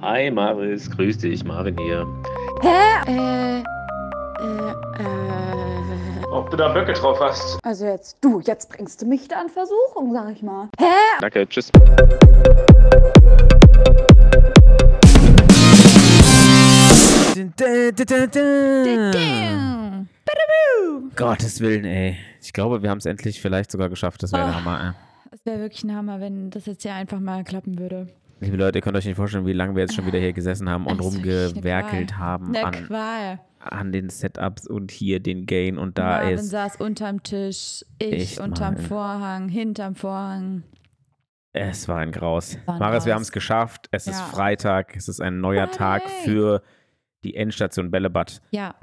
Hi Maris, grüß dich, Marvin hier. Hä? Äh, äh, äh. Ob du da Böcke drauf hast? Also jetzt, du, jetzt bringst du mich da in Versuchung, sag ich mal. Hä? Danke, tschüss. Gottes Willen, ey. Ich glaube, wir haben es endlich vielleicht sogar geschafft. Das wäre der Oh. Hammer, Es wäre wirklich ein Hammer, wenn das jetzt ja einfach mal klappen würde. Liebe Leute, ihr könnt euch nicht vorstellen, wie lange wir jetzt schon wieder hier gesessen haben und ist rumgewerkelt Qual. haben Eine an, Qual. an den Setups und hier den Gain und da Marvin ist. saß unterm Tisch, ich unterm mal. Vorhang, hinterm Vorhang. Es war ein Graus. War ein Maris, wir haben es geschafft. Es ist Ja. Freitag. Es ist ein neuer Tag Friday. für die Endstation Bällebad. Ja,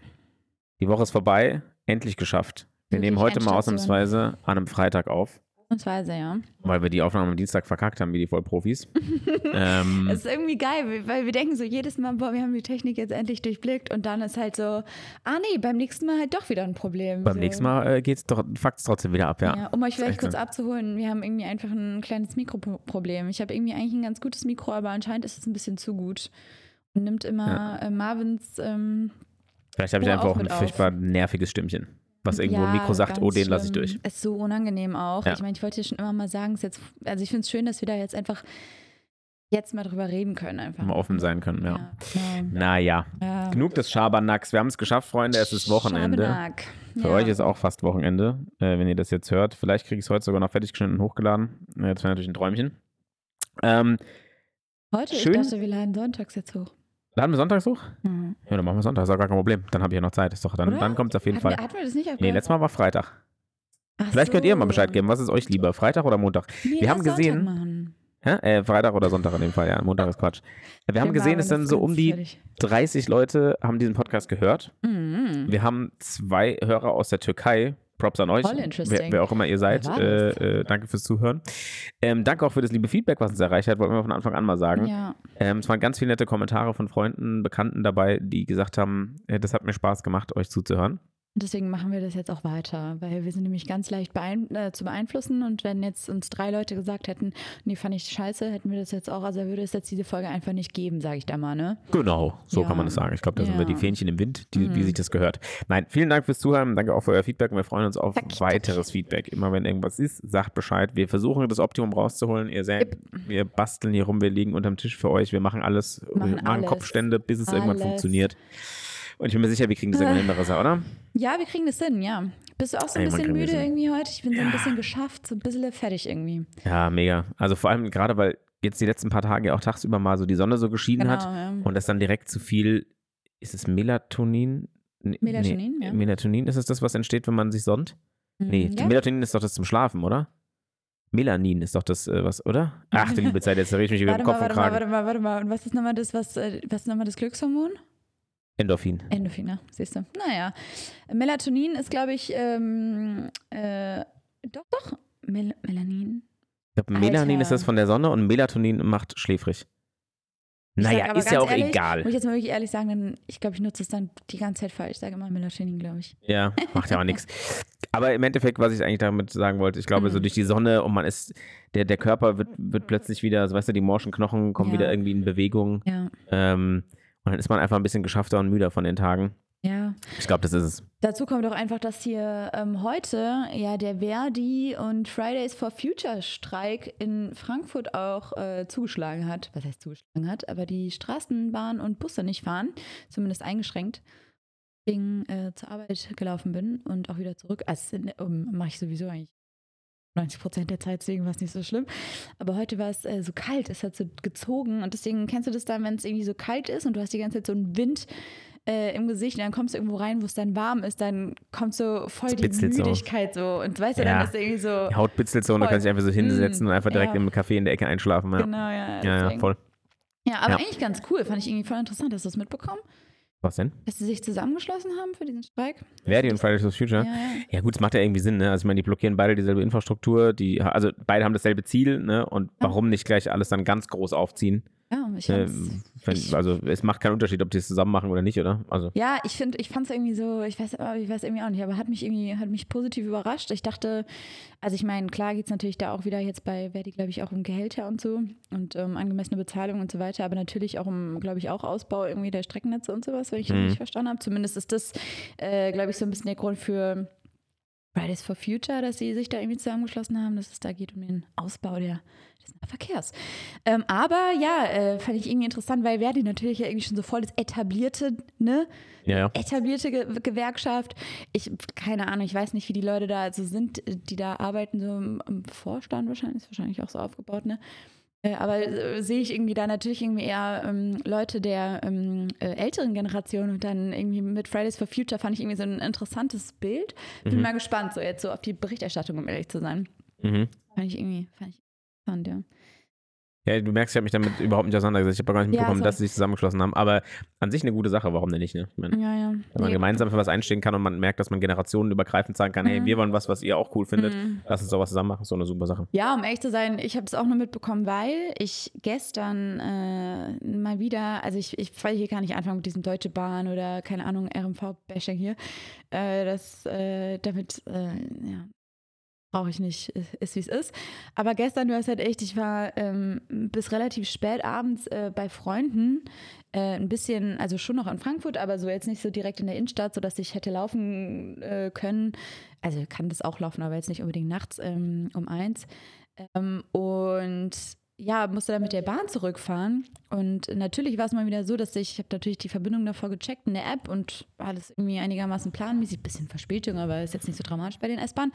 Die Woche ist vorbei. Endlich geschafft. Wir Wirklich nehmen heute mal ausnahmsweise an einem Freitag auf, ausnahmsweise, ja. weil wir die Aufnahme am Dienstag verkackt haben, wie die Vollprofis. ähm, Es ist irgendwie geil, weil wir denken so jedes Mal, boah, wir haben die Technik jetzt endlich durchblickt und dann ist halt so, ah nee, beim nächsten Mal halt doch wieder ein Problem. beim so. nächsten Mal äh, geht's doch, fuckt trotzdem wieder ab, ja. Ja, um euch vielleicht kurz so. abzuholen, wir haben irgendwie einfach ein kleines Mikroproblem. Ich habe irgendwie eigentlich ein ganz gutes Mikro, aber anscheinend ist es ein bisschen zu gut. Und nimmt immer äh, Marvins. Ähm, Vielleicht habe ich einfach auch ein furchtbar nerviges Stimmchen, was irgendwo ja, Mikro sagt, oh, den lasse ich durch. Ist so unangenehm auch. Ja. Ich meine, ich wollte ja schon immer mal sagen, jetzt, also ich finde es schön, dass wir da jetzt einfach jetzt mal drüber reden können. Einfach. Mal offen sein können, ja. Ja. Naja, ja. genug des Schabernacks. Wir haben es geschafft, Freunde. Es ist Wochenende. Schabernack. Für ja. euch ist auch fast Wochenende, äh, wenn ihr das jetzt hört. Vielleicht kriege ich es heute sogar noch fertig geschnitten und hochgeladen. Das wäre natürlich ein Träumchen. Ähm, Heute, schön- ich dachte, wir laden sonntags jetzt hoch. Laden wir sonntags hoch? Mhm. Ja, dann machen wir Sonntags, ist auch gar kein Problem. Dann habe ich ja noch Zeit. Ist doch, dann Oder? dann kommt es auf jeden Fall. Wir, hatten wir das nicht Nee, letztes Mal war Freitag. Ach Vielleicht könnt ihr mal so. Bescheid geben. Was ist euch lieber, Freitag oder Montag? Nee, Wir haben gesehen- Sonntag machen. Hä? Äh, Freitag oder Sonntag in dem Fall, ja. Montag ist Quatsch. Wir haben gesehen, es sind so um die fertig. 30 Leute haben diesen Podcast gehört. Mhm. Wir haben zwei Hörer aus der Türkei. Props an euch. Wer, wer auch immer ihr seid. Äh, äh, danke fürs Zuhören. Ähm, danke auch für das liebe Feedback, was uns erreicht hat. Wollten wir von Anfang an mal sagen. Ja, Ähm, es waren ganz viele nette Kommentare von Freunden, Bekannten dabei, die gesagt haben, äh, das hat mir Spaß gemacht, euch zuzuhören. Deswegen machen wir das jetzt auch weiter, weil wir sind nämlich ganz leicht beein äh, zu beeinflussen und wenn jetzt uns drei Leute gesagt hätten, nee, fand ich scheiße, hätten wir das jetzt auch, also würde es jetzt diese Folge einfach nicht geben, sage ich da mal, ne? Genau, so Ja. kann man es sagen. Ich glaube, da sind wir Ja. die Fähnchen im Wind, die, wie Mhm. sich das gehört. Nein, vielen Dank fürs Zuhören. Danke auch für euer Feedback und wir freuen uns auf Danke, weiteres Feedback. Immer wenn irgendwas ist, sagt Bescheid. Wir versuchen das Optimum rauszuholen. Ihr seht, wir basteln hier rum, wir liegen unterm Tisch für euch. Wir machen alles, wir Machen machen alles. Kopfstände, bis es irgendwann Alles. funktioniert. Und ich bin mir sicher, wir kriegen das irgendwann hin, Marissa, oder? Ja, wir kriegen das hin, ja. Bist du auch so ein Irgendwann bisschen müde irgendwie heute? Ich bin so Ja. ein bisschen geschafft, so ein bisschen fertig irgendwie. Ja, mega. Also vor allem gerade, weil jetzt die letzten paar Tage auch tagsüber mal so die Sonne so geschieden Genau, hat ja. und das dann direkt zu viel, ist es Melatonin? Nee, Melatonin, nee, ja. Melatonin, ist es das, was entsteht, wenn man sich sonnt? Nee, Mhm, ja? Melatonin ist doch das zum Schlafen, oder? Melanin ist doch das, äh, was, oder? Ach, du liebe Zeit, jetzt rede ich mich über den mal, Kopf und warte mal, Kragen. warte mal, warte mal. Und was ist nochmal das, was, äh, was ist nochmal das Glückshormon? Endorphin. Endorphin, ne? siehst du. Naja. Melatonin ist, glaube ich, ähm, äh, doch, doch. Mel Melanin. Ich glaube, Melanin Alter. ist das von der Sonne und Melatonin macht schläfrig. Ich Naja, ist ja auch ehrlich, egal. Muss ich jetzt mal wirklich ehrlich sagen, dann, ich glaube, ich nutze es dann die ganze Zeit falsch. Ich sage immer Melatonin, glaube ich. Ja, macht ja auch nichts. Aber im Endeffekt, was ich eigentlich damit sagen wollte, ich glaube, so Mhm. durch die Sonne und man ist, der, der Körper wird, wird plötzlich wieder, so weißt du, die morschen Knochen kommen Ja. wieder irgendwie in Bewegung. Ja. Ähm, und dann ist man einfach ein bisschen geschaffter und müder von den Tagen. Ja. Ich glaube, das ist es. Dazu kommt auch einfach, dass hier ähm, heute ja der Verdi und Fridays for Future Streik in Frankfurt auch äh, zugeschlagen hat. Was heißt zugeschlagen hat? Aber die Straßenbahn und Busse nicht fahren, zumindest eingeschränkt. Deswegen äh, zur Arbeit gelaufen bin und auch wieder zurück. Also um, mache ich sowieso eigentlich 90 Prozent der Zeit, deswegen war es nicht so schlimm. Aber heute war es äh, so kalt, es hat so gezogen und deswegen kennst du das dann, wenn es irgendwie so kalt ist und du hast die ganze Zeit so einen Wind äh, im Gesicht und dann kommst du irgendwo rein, wo es dann warm ist, dann kommt so voll die. Müdigkeit so. Und weißt du, Ja. dann ist irgendwie so. Die Haut bitzelt so und du Voll. kannst dich einfach so hinsetzen Mm, und einfach direkt ja. im Café in der Ecke einschlafen. Ja, Genau, ja. ja, ja voll. Ja, aber eigentlich ganz cool. Fand ich irgendwie voll interessant. Hast du das mitbekommen? Was denn? Dass sie sich zusammengeschlossen haben für diesen Streik? Verdi und Fridays for Future? Ja, ja. Ja gut, es macht ja irgendwie Sinn, ne? Also ich meine, die blockieren beide dieselbe Infrastruktur, die, also beide haben dasselbe Ziel, ne? Und warum nicht gleich alles dann ganz groß aufziehen? Ja, ich Äh, wenn, ich, also es macht keinen Unterschied, ob die es zusammen machen oder nicht, oder? Also ja, ich finde, ich fand es irgendwie so, ich weiß, äh, ich weiß irgendwie auch nicht, aber hat mich irgendwie, hat mich positiv überrascht. Ich dachte, also ich meine, klar geht es natürlich da auch wieder jetzt bei Verdi, glaube ich, auch um Gehälter und so und um angemessene Bezahlung und so weiter, aber natürlich auch um, glaube ich, auch Ausbau irgendwie der Streckennetze und sowas, wenn ich das Mhm. richtig verstanden habe. Zumindest ist das, äh, glaube ich, so ein bisschen der Grund für Fridays for Future, dass sie sich da irgendwie zusammengeschlossen haben, dass es da geht um den Ausbau der, des Verkehrs. Ähm, aber ja, äh, fand ich irgendwie interessant, weil Verdi natürlich ja irgendwie schon so voll das etablierte, ne, ja, ja. etablierte Ge Gewerkschaft. Ich, keine Ahnung, ich weiß nicht, wie die Leute da also sind, die da arbeiten, so im, im Vorstand wahrscheinlich, ist wahrscheinlich auch so aufgebaut, ne? Äh, Aber äh, sehe ich irgendwie da natürlich irgendwie eher ähm, Leute der ähm, äh, älteren Generation und dann irgendwie mit Fridays for Future fand ich irgendwie so ein interessantes Bild. Bin Mhm. mal gespannt, so jetzt so auf die Berichterstattung, um ehrlich zu sein. Mhm. Fand ich irgendwie, fand ich interessant, ja. Ja, du merkst, ich habe mich damit überhaupt nicht auseinandergesetzt. Ich habe gar nicht Ja, mitbekommen, so. dass sie sich zusammengeschlossen haben. Aber an sich eine gute Sache, warum denn nicht? Ne? Meine, Ja, ja. wenn man gemeinsam für was einstehen kann und man merkt, dass man generationenübergreifend sagen kann, hey, Mhm. wir wollen was, was ihr auch cool findet, Mhm. lass uns doch was zusammen machen, so eine super Sache. Ja, um ehrlich zu sein, ich habe das auch nur mitbekommen, weil ich gestern äh, mal wieder, also ich, ich will hier gar nicht anfangen mit diesem Deutsche Bahn oder keine Ahnung, RMV-Bashing hier. Äh, das, äh, damit, äh, ja, brauche ich nicht, ist, wie es ist. Aber gestern, du hast halt echt, ich war ähm, bis relativ spät abends äh, bei Freunden, äh, ein bisschen, also schon noch in Frankfurt, aber so jetzt nicht so direkt in der Innenstadt, sodass ich hätte laufen äh, können. Also kann das auch laufen, aber jetzt nicht unbedingt nachts ähm, um eins. Ähm, und ja, musste dann mit der Bahn zurückfahren. Und natürlich war es mal wieder so, dass ich, ich habe natürlich die Verbindung davor gecheckt in der App und alles irgendwie einigermaßen planmäßig, bisschen Verspätung, aber ist jetzt nicht so dramatisch bei den S-Bahnen.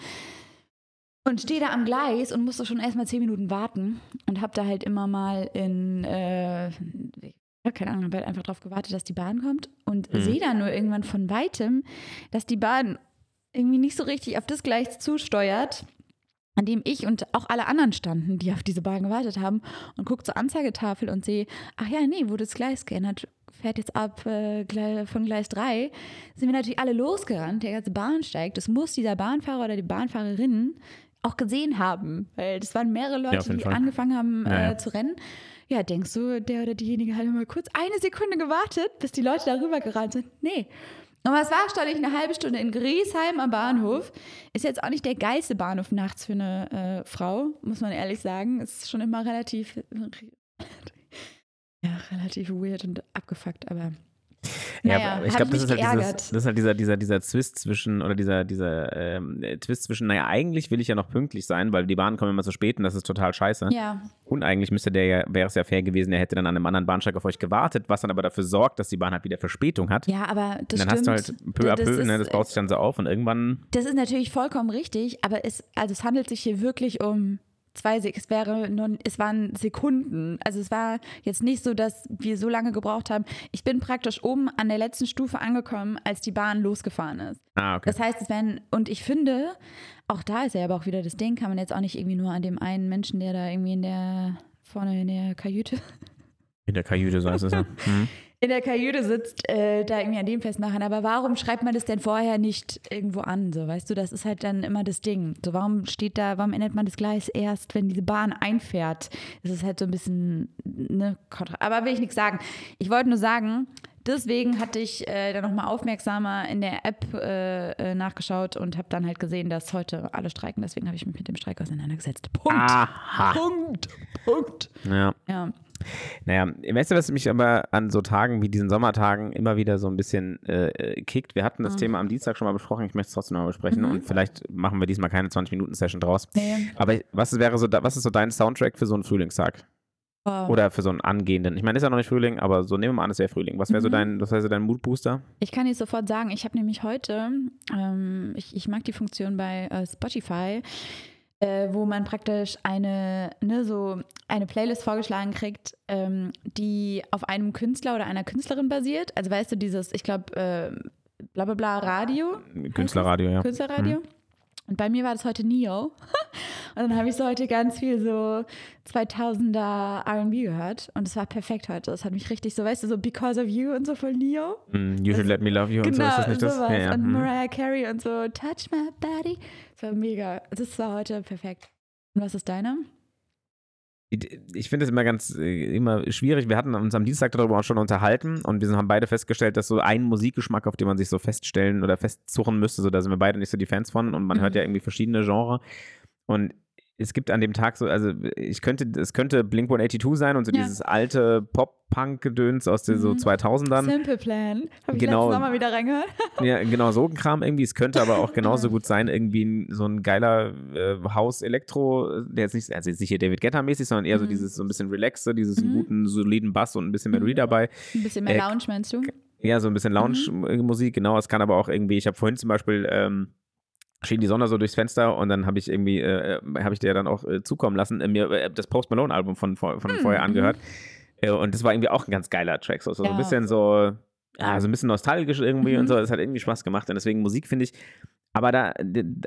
Und stehe da am Gleis und musste schon erstmal zehn Minuten warten und habe da halt immer mal in, äh, ja, keine Ahnung, habe halt einfach drauf gewartet, dass die Bahn kommt und Mhm. sehe dann nur irgendwann von weitem, dass die Bahn irgendwie nicht so richtig auf das Gleis zusteuert, an dem ich und auch alle anderen standen, die auf diese Bahn gewartet haben und gucke zur Anzeigetafel und sehe, ach ja, nee, wurde das Gleis geändert, fährt jetzt ab äh, von Gleis 3, sind wir natürlich alle losgerannt, der ganze Bahnsteig. Das muss dieser Bahnfahrer oder die Bahnfahrerin auch gesehen haben, weil das waren mehrere Leute, Ja, die Fall. angefangen haben Ja, ja. äh, zu rennen. Ja, denkst du, der oder diejenige hat mal kurz eine Sekunde gewartet, bis die Leute darüber gerannt sind? Nee. Aber es war stand ich eine halbe Stunde in Griesheim am Bahnhof. Ist jetzt auch nicht der geilste Bahnhof nachts für eine äh, Frau, muss man ehrlich sagen. Ist schon immer relativ, ja, relativ weird und abgefuckt, aber naja, aber ich glaube, das halt, das ist halt dieser, dieser, dieser Twist zwischen, oder dieser, dieser ähm, äh, Twist zwischen, naja, eigentlich will ich ja noch pünktlich sein, weil die Bahnen kommen immer zu spät und das ist total scheiße. Ja, Und eigentlich müsste der ja, wäre es ja fair gewesen, er hätte dann an einem anderen Bahnsteig auf euch gewartet, was dann aber dafür sorgt, dass die Bahn halt wieder Verspätung hat. ja, aber das und dann stimmt. hast du halt peu à Das peu, ne, ist- das baut sich dann so auf und irgendwann, Das ist natürlich vollkommen richtig, aber es, also es handelt sich hier wirklich um zwei es wäre nun, es waren Sekunden. Also es war jetzt nicht so, dass wir so lange gebraucht haben. Ich bin praktisch oben an der letzten Stufe angekommen, als die Bahn losgefahren ist. ah, okay. Das heißt, es wären, und ich finde, auch da ist ja aber auch wieder das Ding, kann man jetzt auch nicht irgendwie nur an dem einen Menschen, der da irgendwie in der, vorne in der Kajüte In der Kajüte, so heißt es ja. Mhm. In der Kajüte sitzt, äh, da irgendwie an dem festmachen. Aber warum schreibt man das denn vorher nicht irgendwo an? So, weißt du, das ist halt dann immer das Ding. So, warum steht da, warum ändert man das Gleis erst, wenn diese Bahn einfährt? Das ist halt so ein bisschen, ne. Aber will ich nichts sagen. Ich wollte nur sagen, deswegen hatte ich äh, dann nochmal aufmerksamer in der App äh, äh, nachgeschaut und habe dann halt gesehen, dass heute alle streiken. Deswegen habe ich mich mit dem Streik auseinandergesetzt. Punkt. Aha. Punkt. Punkt. Ja. Ja. Naja, weißt du, was mich aber an so Tagen wie diesen Sommertagen immer wieder so ein bisschen äh, äh, kickt? Wir hatten das Mhm. Thema am Dienstag schon mal besprochen, ich möchte es trotzdem noch mal besprechen und vielleicht machen wir diesmal keine 20-Minuten-Session draus. Nee. Aber was wäre so, was ist so dein Soundtrack für so einen Frühlingstag? Oh. Oder für so einen angehenden? Ich meine, ist ja noch nicht Frühling, aber so nehmen wir mal an, es wäre Frühling. Was wäre so Mhm. dein, was wäre so dein Moodbooster? Ich kann dir sofort sagen, ich habe nämlich heute, ähm, ich, ich mag die Funktion bei äh, Spotify, äh, wo man praktisch eine, ne, so eine Playlist vorgeschlagen kriegt, ähm, die auf einem Künstler oder einer Künstlerin basiert. Also weißt du, dieses, ich glaube, äh, bla bla bla Radio, Künstlerradio, ja. Künstlerradio. Und bei mir war das heute Neo. Und dann habe ich so heute ganz viel so 2000er R&B gehört. Und es war perfekt heute. Es hat mich richtig so, weißt du, so Because of You und so von Neo. Mm, You should let me love you und so, Genau, ist das nicht das? Ja, ja. Und mhm. Mariah Carey und so, Touch My Body. Das war mega. Das war heute perfekt. Und was ist deine? Ich finde es immer ganz äh, immer schwierig. Wir hatten uns am Dienstag darüber auch schon unterhalten und wir haben beide festgestellt, dass so ein Musikgeschmack, auf den man sich so feststellen oder festsuchen müsste, so da sind wir beide nicht so die Fans von und man Mhm. hört ja irgendwie verschiedene Genres. Und es gibt an dem Tag so, also ich könnte, es könnte Blink 182 sein und so Ja. dieses alte Pop-Punk-Gedöns aus den so Mhm. 2000ern. Simple Plan. Habe ich Genau. nochmal wieder reingehört. Ja, genau, so ein Kram irgendwie. Es könnte aber auch genauso gut sein, irgendwie so ein geiler äh, Haus-Elektro, der jetzt nicht, also jetzt nicht hier David Guetta-mäßig, sondern eher so Mhm. dieses so ein bisschen relaxte, dieses Mhm. guten, soliden Bass und ein bisschen Melodie dabei. Ein bisschen mehr Äh, Lounge, meinst du? Ja, so ein bisschen Lounge-Musik, genau. Es kann aber auch irgendwie, ich habe vorhin zum Beispiel, ähm, schien die Sonne so durchs Fenster und dann habe ich irgendwie, äh, habe ich dir dann auch äh, zukommen lassen, äh, mir äh, das Post Malone-Album von, von, von vorher Mhm. angehört. Äh, und das war irgendwie auch ein ganz geiler Track. So, so ein Ja. bisschen so, ja, so ein bisschen nostalgisch irgendwie Mhm. und so. Das hat irgendwie Spaß gemacht. Und deswegen Musik finde ich. Aber da,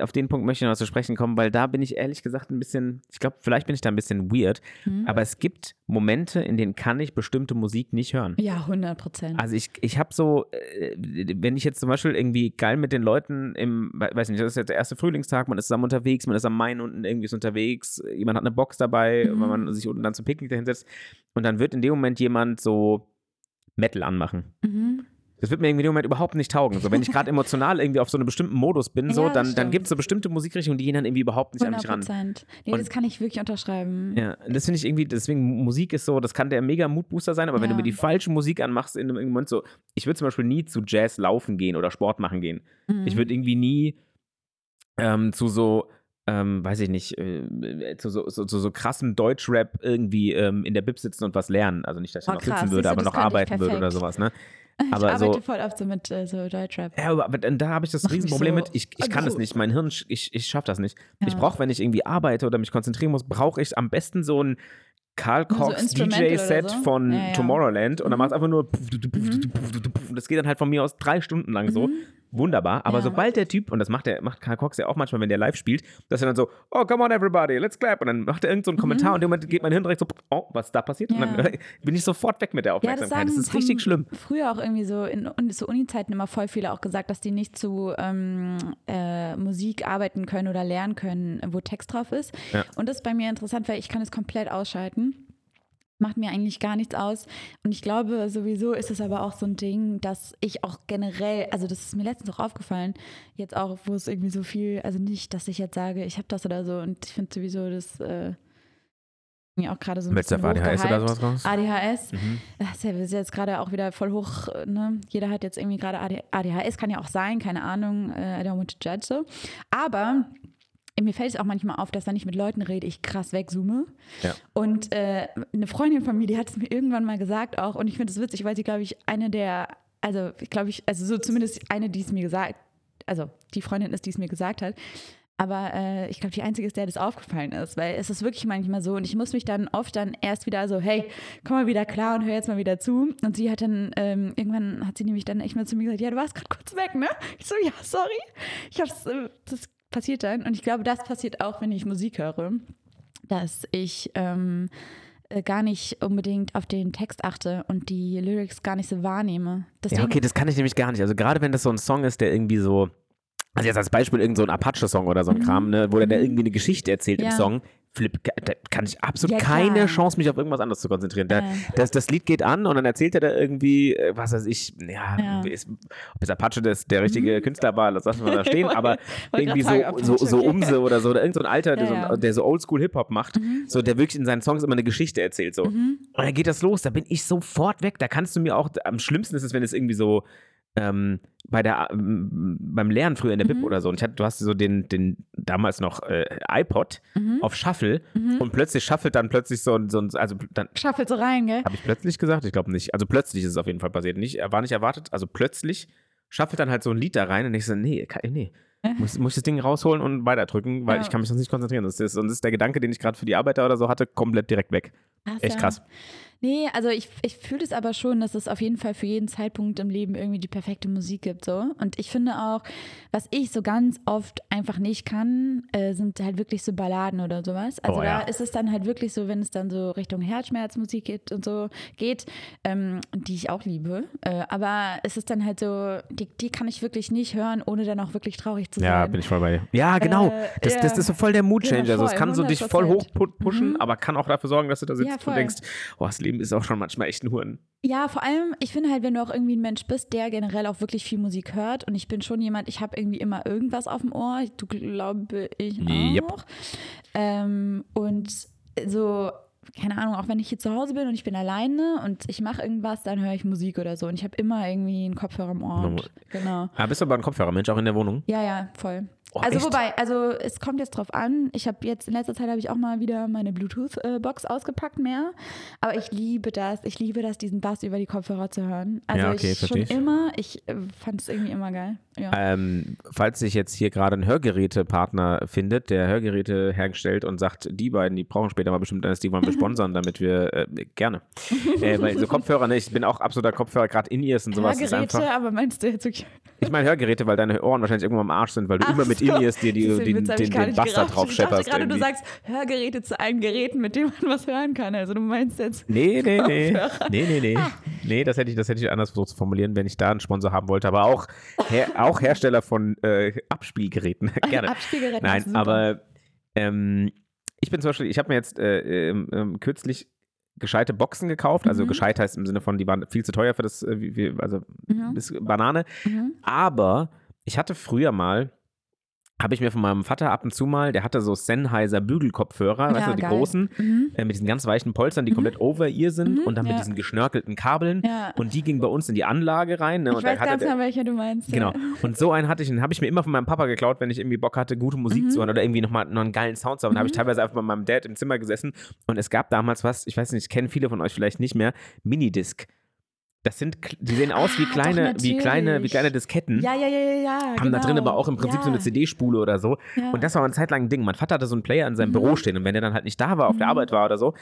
auf den Punkt möchte ich noch zu sprechen kommen, weil da bin ich ehrlich gesagt ein bisschen, ich glaube, vielleicht bin ich da ein bisschen weird, Mhm. aber es gibt Momente, in denen kann ich bestimmte Musik nicht hören. Ja, 100 Prozent. Also ich, ich habe so, äh, wenn ich jetzt zum Beispiel irgendwie geil mit den Leuten im, we- weiß nicht, das ist jetzt der erste Frühlingstag, man ist zusammen unterwegs, man ist am Main unten irgendwie ist unterwegs, jemand hat eine Box dabei, Mhm. weil man sich unten dann zum Picknick dahinsetzt und dann wird in dem Moment jemand so Metal anmachen. Mhm. Das wird mir irgendwie dem Moment überhaupt nicht taugen. So, wenn ich gerade emotional irgendwie auf so einem bestimmten Modus bin, so, Ja, dann, dann gibt es so bestimmte Musikrichtungen, die gehen dann irgendwie überhaupt nicht an 100 mich ran. Nee, Und- das kann ich wirklich unterschreiben. Ja, das finde ich irgendwie, deswegen Musik ist so, das kann der mega Moodbooster sein, aber wenn du Ja. mir die falsche Musik anmachst, in einem Moment so, ich würde zum Beispiel nie zu Jazz laufen gehen oder Sport machen gehen. Mhm. Ich würde irgendwie nie ähm, zu so, ähm, weiß ich nicht, äh, zu so, so, zu so krassem Deutschrap irgendwie ähm, in der Bib sitzen und was lernen. Also nicht, dass ich Oh, noch krass, sitzen würde, aber noch arbeiten würde oder sowas, ne? ich aber arbeite so- voll oft so mit äh, so Deutschrap. Ja, aber dann, da habe ich das mich Riesenproblem so- mit. Ich, ich kann es nicht. Mein Hirn, ich, ich schaffe das nicht. Ich Ja. brauche, wenn ich irgendwie arbeite oder mich konzentrieren muss, brauche ich am besten so ein so Cox Instrumental DJ-Set so? von Ja, ja. Tomorrowland und dann Mhm. macht es einfach nur puff, du, puff, das geht dann halt von mir aus drei Stunden lang so. Mhm. Wunderbar. Aber Ja. sobald der Typ, und das macht der, macht Karl Cox ja auch manchmal, wenn der live spielt, dass er dann so, oh, come on everybody, let's clap. Und dann macht er irgend so einen Kommentar und in dem Moment geht mein Hirn direkt so, oh, was ist da passiert? Und Mhm. Ja. dann bin ich sofort weg mit der Ja, das, Aufmerksamkeit. sagen, das, ist richtig schlimm. Früher auch irgendwie so in zu Uni-Zeiten immer voll viele auch gesagt, dass die nicht zu ähm, äh, Musik arbeiten können oder lernen können, wo Text drauf ist. Ja. Und das ist bei mir interessant, weil ich kann es komplett ausschalten. Macht mir eigentlich gar nichts aus. Und ich glaube, sowieso ist es aber auch so ein Ding, dass ich auch generell, also das ist mir letztens auch aufgefallen, jetzt auch, wo es irgendwie so viel, also nicht, dass ich jetzt sage, ich habe das oder so. Und ich finde sowieso, das äh, mir auch gerade so ein Willst bisschen ADHS oder sowas raus? ADHS. Mhm. Das ist ja jetzt gerade auch wieder voll hoch, ne? Jeder hat jetzt irgendwie gerade AD- ADHS, kann ja auch sein, keine Ahnung, äh, I don't want to judge so. Aber mir fällt es auch manchmal auf, dass wenn ich mit Leuten rede, ich krass wegzoome. Ja. Und äh, eine Freundin von mir, die hat es mir irgendwann mal gesagt auch, und ich finde es witzig, weil sie, glaube ich, eine der, also ich glaube ich, also so zumindest eine, die es mir gesagt, also die Freundin ist, die es mir gesagt hat. Aber äh, ich glaube, die einzige ist, der das aufgefallen ist, weil es ist wirklich manchmal so und ich muss mich dann oft dann erst wieder so, hey, komm mal wieder klar und hör jetzt mal wieder zu. Und sie hat dann, ähm, irgendwann hat sie nämlich dann echt mal zu mir gesagt, ja, du warst gerade kurz weg, ne? Ich so, ja, sorry. Ich hab's, äh, das passiert dann. Und ich glaube, das passiert auch, wenn ich Musik höre, dass ich ähm, äh, gar nicht unbedingt auf den Text achte und die Lyrics gar nicht so wahrnehme. Deswegen, Ja, okay, das kann ich nämlich gar nicht. Also gerade wenn das so ein Song ist, der irgendwie so, also jetzt als Beispiel irgend so ein Apache-Song oder so ein Mhm. Kram, ne, wo der Mhm. irgendwie eine Geschichte erzählt im Ja. Song, Flip, da kann ich absolut Ja, keine Chance, mich auf irgendwas anderes zu konzentrieren. Da, Äh. das, das Lied geht an und dann erzählt er da irgendwie, äh, was weiß ich, ja, Ja. Ist, ob es Apache das, der richtige Mhm. Künstler war, das lassen wir da stehen, aber irgendwie so, sagen, so, so. Umse oder so, oder irgend so ein Alter, der, Ja, ja. so, der so Oldschool-Hip-Hop macht, Mhm. so der wirklich in seinen Songs immer eine Geschichte erzählt, so. Mhm. Und dann geht das los, da bin ich sofort weg. Da kannst du mir auch, am schlimmsten ist es, wenn es irgendwie so ähm, bei der, ähm, beim Lernen früher in der Bib Mhm. oder so. Und ich hatte, du hast so den, den damals noch äh, iPod Mhm. auf Shuffle Mhm. und plötzlich shuffelt dann plötzlich so ein, so ein also dann Schaffelt so rein, gell? habe ich plötzlich gesagt, ich glaube nicht. Also plötzlich ist es auf jeden Fall passiert. Nicht, war nicht erwartet. Also plötzlich shuffelt dann halt so ein Lied da rein und ich so, nee, kann, nee. Muss, muss ich das Ding rausholen und weiterdrücken, weil Ja. ich kann mich sonst nicht konzentrieren. Das ist, und das ist der Gedanke, den ich gerade für die Arbeiter oder so hatte, komplett direkt weg. Krass, Echt ja. Nee, also ich, ich fühle es aber schon, dass es auf jeden Fall für jeden Zeitpunkt im Leben irgendwie die perfekte Musik gibt. So. Und ich finde auch, was ich so ganz oft einfach nicht kann, äh, sind halt wirklich so Balladen oder sowas. Also Oh, da ja. ist es dann halt wirklich so, wenn es dann so Richtung Herzschmerzmusik geht und so geht, ähm, die ich auch liebe. Äh, aber es ist dann halt so, die, die kann ich wirklich nicht hören, ohne dann auch wirklich traurig zu sein. Ja, bin ich voll bei dir. Ja, genau. Äh, das, das ja. ist so voll der Mood-Changer. Ja, also es voll, kann so dich voll 100%. hochpushen, Mhm. aber kann auch dafür sorgen, dass du da sitzt Ja, und voll. denkst, oh, das Leben ist auch schon manchmal echt ein Huren. Ja, vor allem, ich finde halt, wenn du auch irgendwie ein Mensch bist, der generell auch wirklich viel Musik hört und ich bin schon jemand, ich habe irgendwie immer irgendwas auf dem Ohr, du glaube ich Yep. auch. Ähm, und so, keine Ahnung, auch wenn ich hier zu Hause bin und ich bin alleine und ich mache irgendwas, dann höre ich Musik oder so und ich habe immer irgendwie einen Kopfhörer im Ohr. Und, genau. Ah, bist du aber ein Kopfhörermensch, auch in der Wohnung? Ja, ja, voll. Oh, also echt? wobei, also es kommt jetzt drauf an. Ich habe jetzt in letzter Zeit habe ich auch mal wieder meine Bluetooth-Box ausgepackt mehr. Aber ich liebe das. Ich liebe das, diesen Bass über die Kopfhörer zu hören. Also Ja, okay, ich schon versteh ich. immer. Ich äh, fand es irgendwie immer geil. Ja. Ähm, falls sich jetzt hier gerade ein Hörgerätepartner findet, der Hörgeräte hergestellt und sagt, die beiden, die brauchen später mal bestimmt eines, die wollen wir sponsern, damit wir äh, gerne. äh, weil so Kopfhörer, ne, ich bin auch absoluter Kopfhörer, gerade in ears und sowas Hörgeräte, aber meinst du jetzt wirklich? Ich meine Hörgeräte, weil deine Ohren wahrscheinlich irgendwann am Arsch sind, weil du Ach immer mit ears dir die, den, den, ich den da gerafft. drauf Ich schepperst. gerade, du sagst Hörgeräte zu allen Geräten, mit denen man was hören kann. Also du meinst jetzt. Nee, nee, nee. Nee, nee, nee. Nee, das hätte ich, das hätte ich anders versucht zu formulieren, wenn ich da einen Sponsor haben wollte. Aber auch, her, auch Hersteller von äh, Abspielgeräten. Gerne. Abspielgeräte. Nein, aber ähm, ich bin zum Beispiel, ich habe mir jetzt äh, ähm, ähm, kürzlich gescheite Boxen gekauft. Also Mhm. gescheit heißt im Sinne von, die waren viel zu teuer für das, äh, also Mhm. Banane. Mhm. Aber ich hatte früher mal, habe ich mir von meinem Vater ab und zu mal, der hatte so Sennheiser Bügelkopfhörer, weißt Ja, du, die geil. großen, Mhm. äh, mit diesen ganz weichen Polstern, die Mhm. komplett over ear sind Mhm, und dann mit ja. diesen geschnörkelten Kabeln. Ja. Und die ging bei uns in die Anlage rein. Ne? Ich und da weiß ganz genau, welcher du meinst. Genau. Und so einen hatte ich, den habe ich mir immer von meinem Papa geklaut, wenn ich irgendwie Bock hatte, gute Musik Mhm. zu hören oder irgendwie nochmal noch einen geilen Sound zu haben. Dann habe ich Mhm. teilweise einfach bei meinem Dad im Zimmer gesessen und es gab damals was, ich weiß nicht, kennen viele von euch vielleicht nicht mehr, Minidisc. Das sind, die sehen aus wie Ah, kleine, wie kleine, wie kleine Disketten. Ja, ja, ja, ja, ja. Haben da drin genau. aber auch im Prinzip so eine Ja, CD-Spule oder so. Ja. Und das war eine Zeit lang ein Ding. Mein Vater hatte so einen Player in seinem Mhm. Büro stehen und wenn der dann halt nicht da war, auf der Mhm. Arbeit war oder so,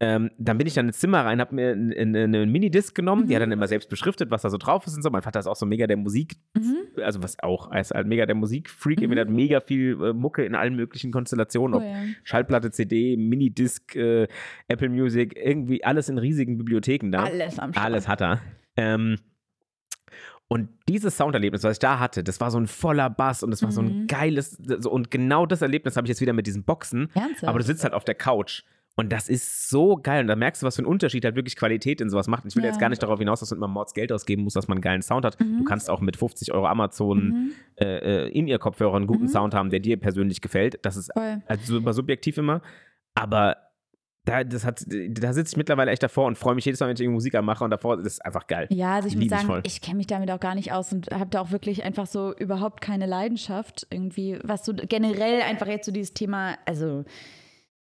ähm, dann bin ich dann ins Zimmer rein, habe mir eine, Minidisc genommen, die hat Mhm. dann immer selbst beschriftet, was da so drauf ist und so. Mein Vater ist auch so mega der Musik, Mhm. also was auch, er ist halt mega der Musikfreak, Mhm. er hat mega viel äh, Mucke in allen möglichen Konstellationen, Oh, ob ja. Schallplatte, CD, Minidisc, äh, Apple Music, irgendwie alles in riesigen Bibliotheken da. Alles am Start. Alles hat er. Ähm, und dieses Sounderlebnis, was ich da hatte, das war so ein voller Bass und das war so ein Mhm. geiles, so, und genau das Erlebnis habe ich jetzt wieder mit diesen Boxen, Ernsthaft? aber du sitzt halt auf der Couch. Und das ist so geil. Und da merkst du, was für ein Unterschied halt wirklich Qualität in sowas macht. Und ich will Ja. jetzt gar nicht darauf hinaus, dass immer Mords Geld ausgeben musst, dass man einen geilen Sound hat. Mhm. Du kannst auch mit 50 Euro Amazon Mhm. äh, äh, in ihr Kopfhörer einen guten Mhm. Sound haben, der dir persönlich gefällt. Das ist Voll. also super subjektiv immer. Aber da, das hat, da sitze ich mittlerweile echt davor und freue mich jedes Mal, wenn ich irgendwie Musik anmache und davor, das ist einfach geil. Ja, also ich muss Lieb ich sagen, voll. ich kenne mich damit auch gar nicht aus und habe da auch wirklich einfach so überhaupt keine Leidenschaft irgendwie, was so generell einfach jetzt so dieses Thema, also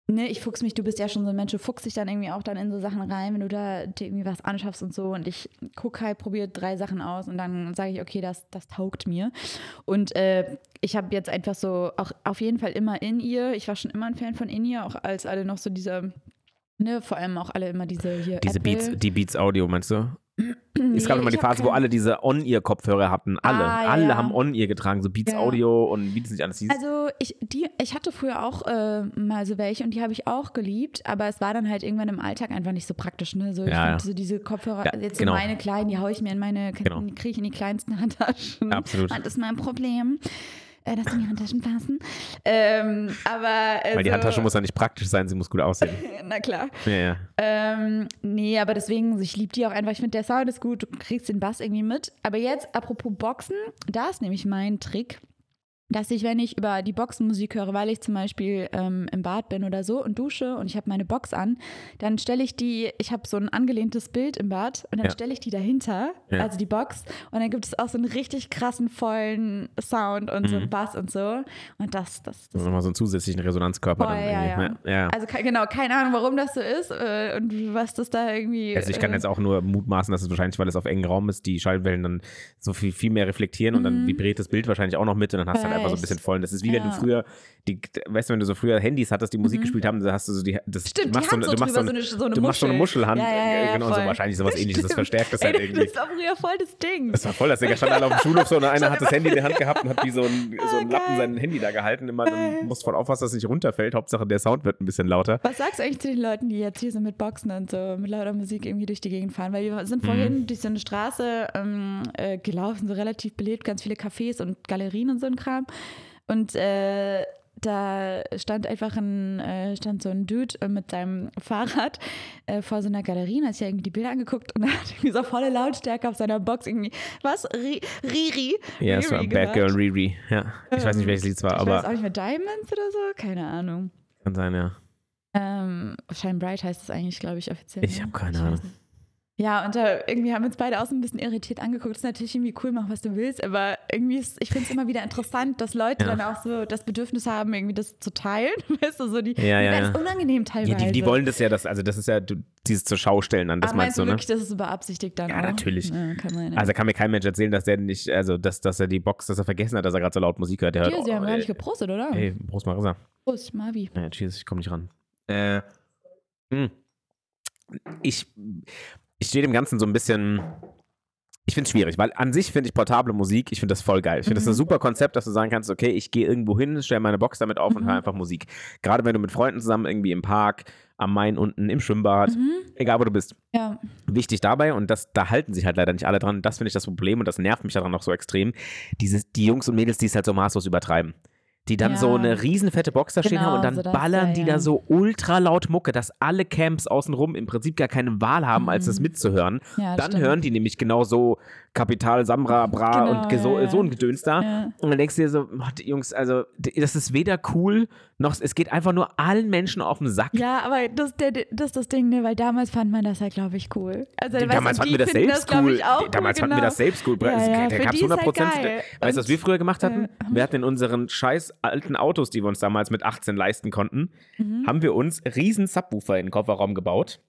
ne, ich fuchs mich, du bist ja schon so ein Mensch, du fuchst dich dann irgendwie auch dann in so Sachen rein, wenn du da dir irgendwie was anschaffst und so und ich gucke halt, probiere drei Sachen aus und dann sage ich, okay, das, das taugt mir und äh, ich habe jetzt einfach so auch auf jeden Fall immer in ihr, ich war schon immer ein Fan von in ihr, auch als alle noch so diese Ne, vor allem auch alle immer diese hier. Diese Apple. Beats, die Beats Audio, meinst du? Nee, es gab immer die Phase, wo alle diese On-Ear-Kopfhörer hatten. Alle. Ah, alle ja. haben On-Ear getragen, so Beats Ja. Audio und wie das nicht alles hieß. Also ich, die, ich hatte früher auch äh, mal so welche und die habe ich auch geliebt, aber es war dann halt irgendwann im Alltag einfach nicht so praktisch. Ne? So, ich Ja, find ja. so diese Kopfhörer, Ja, jetzt genau. so meine kleinen, die haue ich mir in meine, Genau. kriege ich in die kleinsten Handtaschen. Absolut. Das ist mein Problem, äh, dass in die Handtaschen passen. Ähm, aber Weil die also- Handtasche muss ja nicht praktisch sein, sie muss gut aussehen. Na klar. Ja, ja. Ähm, nee, aber deswegen, ich liebe die auch einfach. Ich finde, der Sound ist gut, du kriegst den Bass irgendwie mit. Aber jetzt, apropos Boxen, da ist nämlich mein Trick, dass ich, wenn ich über die Boxenmusik höre, weil ich zum Beispiel ähm, im Bad bin oder so und dusche und ich habe meine Box an, dann stelle ich die, ich habe so ein angelehntes Bild im Bad und dann Ja. stelle ich die dahinter, Ja. also die Box, und dann gibt es auch so einen richtig krassen, vollen Sound und so Mhm. einen Bass und so. Und das, das, Das ist nochmal so einen zusätzlichen Resonanzkörper. Voll, dann ja, irgendwie. ja. also genau, keine Ahnung, warum das so ist äh, und was das da irgendwie. Also ich kann äh, jetzt auch nur mutmaßen, dass es wahrscheinlich, weil es auf engem Raum ist, die Schallwellen dann so viel, viel mehr reflektieren und dann Mhm. vibriert das Bild wahrscheinlich auch noch mit und dann hast du halt einfach so ein bisschen voll. Und das ist wie wenn du Ja. früher, die, weißt du, wenn du so früher Handys hattest, die Musik Mhm. gespielt haben, da hast du so die, das, Stimmt, du die machst Hand so, so drüber, so so eine, so eine du machst so eine Muschel. Muschelhand. Ja, ja, ja, äh, genau, so voll. wahrscheinlich sowas ähnliches. Das verstärkt das Ey, halt irgendwie. Das war früher voll das Ding. Das war voll, dass der stand alle auf dem Schulhof so und einer hat das Handy in der Hand gehabt und hat wie so ein, so ein Ah, Lappen sein Handy da gehalten. Immer, du musst voll aufpassen, dass es nicht runterfällt. Hauptsache der Sound wird ein bisschen lauter. Was sagst du eigentlich zu den Leuten, die jetzt hier so mit Boxen und so mit lauter Musik irgendwie durch die Gegend fahren? Weil wir sind Mhm. vorhin durch so eine Straße ähm, äh, gelaufen, so relativ belebt, ganz viele Cafés und Galerien und so ein Kram. Und äh, da stand einfach ein, äh, stand so ein Dude äh, mit seinem Fahrrad äh, vor so einer Galerie und hat sich irgendwie die Bilder angeguckt und hat irgendwie so volle Lautstärke auf seiner Box irgendwie, was? Ri- Riri? Ja, es war Bad. Girl Riri. Ja, ich weiß nicht, welches Lied es war, Ich aber weiß auch nicht mehr, Diamonds oder so? Keine Ahnung. kann sein, ja. Ähm, Shine Bright heißt es eigentlich, glaube ich, offiziell. Ich ne? hab keine Ahnung. Ja, und da irgendwie haben wir uns beide auch so ein bisschen irritiert angeguckt. Das ist natürlich irgendwie cool, mach was du willst, aber irgendwie ist, ich finde es immer wieder interessant, dass Leute Ja. dann auch so das Bedürfnis haben, irgendwie das zu teilen. Weißt du, so die, Ja, ja, ja. ist unangenehm teilweise. Ja, die, die wollen das ja, das, also das ist ja du, dieses zur Schau stellen dann, das aber meinst meinst du, ne? wirklich, dass es beabsichtigt dann Ja, auch? natürlich. Ja, kann man. Also kann mir kein Mensch erzählen, dass der nicht, also dass, dass er die Box, dass er vergessen hat, dass er gerade so laut Musik hört. Der hört, sie haben oh, gar nicht geprostet, oder? Ey, Prost Marissa. Prost, Marvi. Ja, cheers, ich komme nicht ran. Äh, hm. ich, ich stehe dem Ganzen so ein bisschen. Ich finde es schwierig, weil an sich finde ich portable Musik, ich finde das voll geil. Ich finde das Mhm. ein super Konzept, dass du sagen kannst, okay, ich gehe irgendwo hin, stelle meine Box damit auf und Mhm. höre einfach Musik. Gerade wenn du mit Freunden zusammen irgendwie im Park, am Main unten, im Schwimmbad, Mhm. egal wo du bist. Ja. Wichtig dabei, und das, da halten sich halt leider nicht alle dran, das finde ich das Problem und das nervt mich daran noch so extrem, dieses, die Jungs und Mädels, die es halt so maßlos übertreiben. Die dann Ja. so eine riesenfette Box da stehen Genau, haben und dann so ballern die ja. da so ultra laut Mucke, dass alle Camps außenrum im Prinzip gar keine Wahl haben, als das Mhm. mitzuhören. Dann stimmt. hören die nämlich genau so Kapital, Samra, Bra Genau, und ge- so, ja, so ein Gedöns da. Ja. Und dann denkst du dir so, die Jungs, also das ist weder cool, noch es geht einfach nur allen Menschen auf den Sack. Ja, aber das, der, das ist das Ding, ne? weil damals fand man das ja, glaube ich, cool. Also, weißt Damals fanden die wir das selbst glaub cool. Auch Damals cool, fanden wir genau. das selbst cool. Ja, ja, da gab es die ist halt 100. Weißt du, was wir früher gemacht hatten? Ja. Wir hatten in unseren scheiß alten Autos, die wir uns damals mit 18 leisten konnten, Mhm. haben wir uns riesen Subwoofer in den Kofferraum gebaut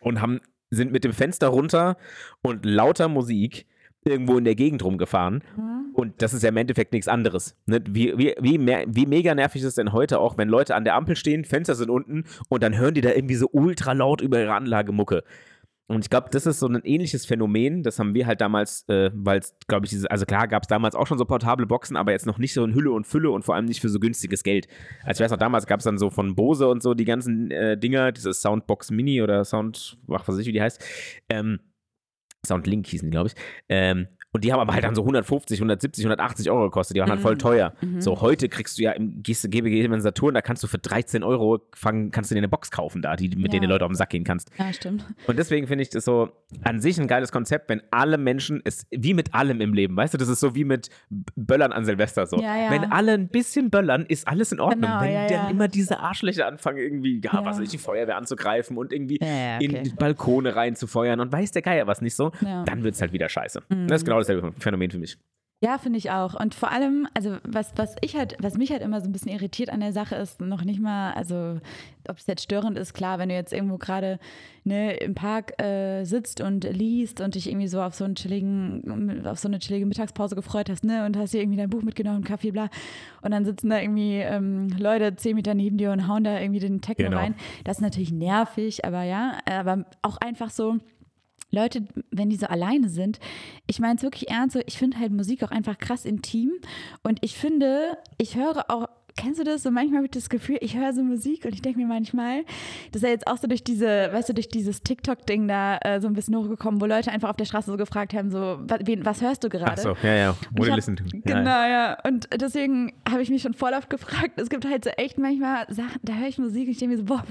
und haben, sind mit dem Fenster runter und lauter Musik irgendwo in der Gegend rumgefahren. Mhm. Und das ist ja im Endeffekt nichts anderes. Ne? Wie, wie, wie, mehr, wie mega nervig ist es denn heute auch, wenn Leute an der Ampel stehen, Fenster sind unten und dann hören die da irgendwie so ultra laut über ihre Anlage Mucke. Und ich glaube, das ist so ein ähnliches Phänomen. Das haben wir halt damals, äh, weil es, glaube ich, dieses, also klar gab es damals auch schon so portable Boxen, aber jetzt noch nicht so in Hülle und Fülle und vor allem nicht für so günstiges Geld. Also ich weiß noch, damals gab es dann so von Bose und so die ganzen äh, Dinger, diese Soundbox Mini oder Sound, ach, was weiß ich, wie die heißt. Ähm, Soundlink hießen die, glaube ich. Ähm, und die haben aber halt dann so 150, 170, 180 Euro gekostet. Die waren halt voll Mhm. teuer. Mhm. So, heute kriegst du ja im gehst GBG in Saturn, da kannst du für 13 Euro fangen, kannst du dir eine Box kaufen da, die, mit Ja. denen die Leute auf den Sack gehen kannst. Ja, stimmt. Und deswegen finde ich das so an sich ein geiles Konzept, wenn alle Menschen, es wie mit allem im Leben, weißt du, das ist so wie mit Böllern an Silvester so. Ja, ja. Wenn alle ein bisschen böllern, ist alles in Ordnung. Genau, wenn dann immer diese Arschlöcher anfangen, irgendwie, ja, was weiß ich, die Feuerwehr anzugreifen und irgendwie in okay. die Balkone reinzufeuern und weiß der Geier was nicht so, dann wird es halt wieder scheiße. Mhm. Das ist genau dasselbe Phänomen für mich. Ja, finde ich auch. Und vor allem, also was, was ich halt, was mich halt immer so ein bisschen irritiert an der Sache ist, noch nicht mal, also ob es jetzt störend ist, klar, wenn du jetzt irgendwo gerade ne, im Park äh, sitzt und liest und dich irgendwie so auf so einen chilligen, auf so eine chillige Mittagspause gefreut hast, ne, und hast dir irgendwie dein Buch mitgenommen, Kaffee, bla, und dann sitzen da irgendwie ähm, Leute zehn Meter neben dir und hauen da irgendwie den Techno Genau. rein. Das ist natürlich nervig, aber ja, aber auch einfach so. Leute, wenn die so alleine sind, ich meine es wirklich ernst, ich finde halt Musik auch einfach krass intim und ich finde, ich höre auch, kennst du das? So manchmal habe ich das Gefühl, ich höre so Musik und ich denke mir manchmal, das ist ja jetzt auch so durch diese, weißt du, durch dieses TikTok-Ding da äh, so ein bisschen hochgekommen, wo Leute einfach auf der Straße so gefragt haben, so, was, wen, was hörst du gerade? Ach so, ja, ja. What listen to. Genau, Ja, ja. Und deswegen habe ich mich schon voll oft gefragt. Es gibt halt so echt manchmal Sachen, da höre ich Musik und ich denke mir so, boah,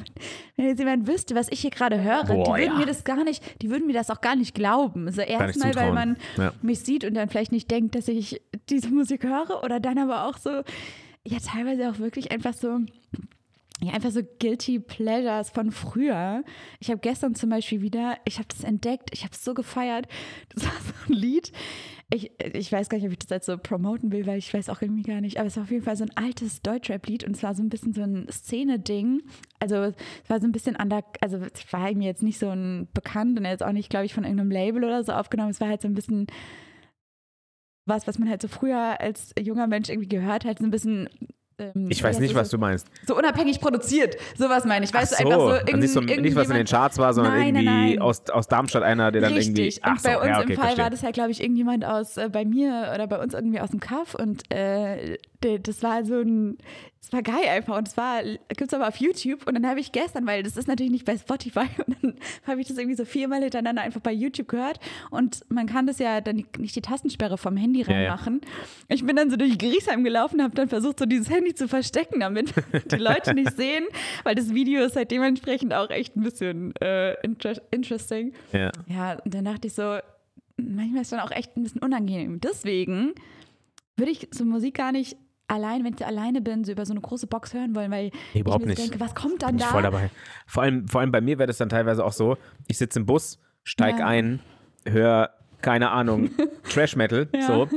wenn jetzt jemand wüsste, was ich hier gerade höre, Boah, die würden ja. mir das gar nicht, die würden mir das auch gar nicht glauben. So nicht erstmal, weil man Ja. mich sieht und dann vielleicht nicht denkt, dass ich diese Musik höre oder dann aber auch so, ja, teilweise auch wirklich einfach so. Ja, einfach so Guilty Pleasures von früher. Ich habe gestern zum Beispiel wieder, ich habe das entdeckt, ich habe es so gefeiert. Das war so ein Lied. Ich, ich weiß gar nicht, ob ich das jetzt so promoten will, weil ich weiß auch irgendwie gar nicht. Aber es war auf jeden Fall so ein altes Deutschrap-Lied und es war so ein bisschen so ein Szene-Ding. Also es war so ein bisschen under, also es war mir jetzt nicht so ein bekannt und jetzt auch nicht, glaube ich, von irgendeinem Label oder so aufgenommen. Es war halt so ein bisschen was, was man halt so früher als junger Mensch irgendwie gehört hat, so ein bisschen. ähm, Ich weiß nicht, so, was du meinst. So unabhängig produziert. Sowas meine ich. Weißt Ach du, einfach so. dann siehst du nicht, was in den Charts war, sondern Nein, nein, irgendwie nein. Aus, aus Darmstadt einer, der dann irgendwie. Richtig. Ach Und so, bei uns ja, okay, im Fall verstehe. war das ja, glaube ich, irgendjemand aus äh, bei mir oder bei uns irgendwie aus dem Kaff und äh, das war so ein, das war geil einfach und es war, gibt es aber auf YouTube und dann habe ich gestern, weil das ist natürlich nicht bei Spotify und dann habe ich das irgendwie so viermal hintereinander einfach bei YouTube gehört und man kann das ja dann nicht die Tastensperre vom Handy Ja, ja. reinmachen. Ich bin dann so durch Griesheim gelaufen, habe dann versucht, so dieses Handy zu verstecken, damit die Leute nicht sehen, weil das Video ist halt dementsprechend auch echt ein bisschen äh, inter interesting. Ja. Ja, und dann dachte ich so, manchmal ist dann auch echt ein bisschen unangenehm. Deswegen würde ich so Musik gar nicht allein, wenn ich alleine bin, so über so eine große Box hören wollen, weil Nee, überhaupt ich mir so nicht. denke, was kommt dann Bin ich da? voll dabei. Vor allem, vor allem bei mir wäre das dann teilweise auch so, ich sitze im Bus, steig Ja. ein, höre, keine Ahnung, Trash Metal, Ja. so.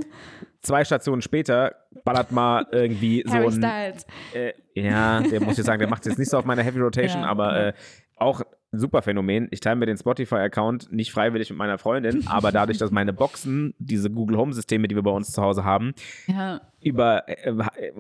Zwei Stationen später ballert mal irgendwie so ein. Styles. Äh, ja, der muss ich sagen, der macht jetzt nicht so auf meiner Heavy Rotation, Ja, aber äh, auch super Phänomen. Ich teile mir den Spotify-Account nicht freiwillig mit meiner Freundin, aber dadurch, dass meine Boxen, diese Google Home-Systeme, die wir bei uns zu Hause haben, Ja. über äh,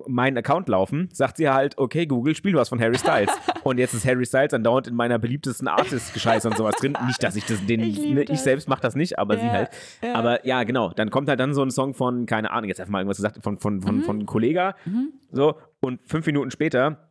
meinen Account laufen, sagt sie halt, okay, Google, spiel was von Harry Styles. und jetzt ist Harry Styles andauernd in meiner beliebtesten Artist-Gescheiße und sowas drin. Nicht, dass ich das, den, Ich ne, ich selbst mache das nicht, aber sie Ja, halt. ja. Aber ja, genau, dann kommt halt dann so ein Song von, keine Ahnung, jetzt einfach mal irgendwas gesagt, von, von, von, Mhm. von einem Kollega, so, und fünf Minuten später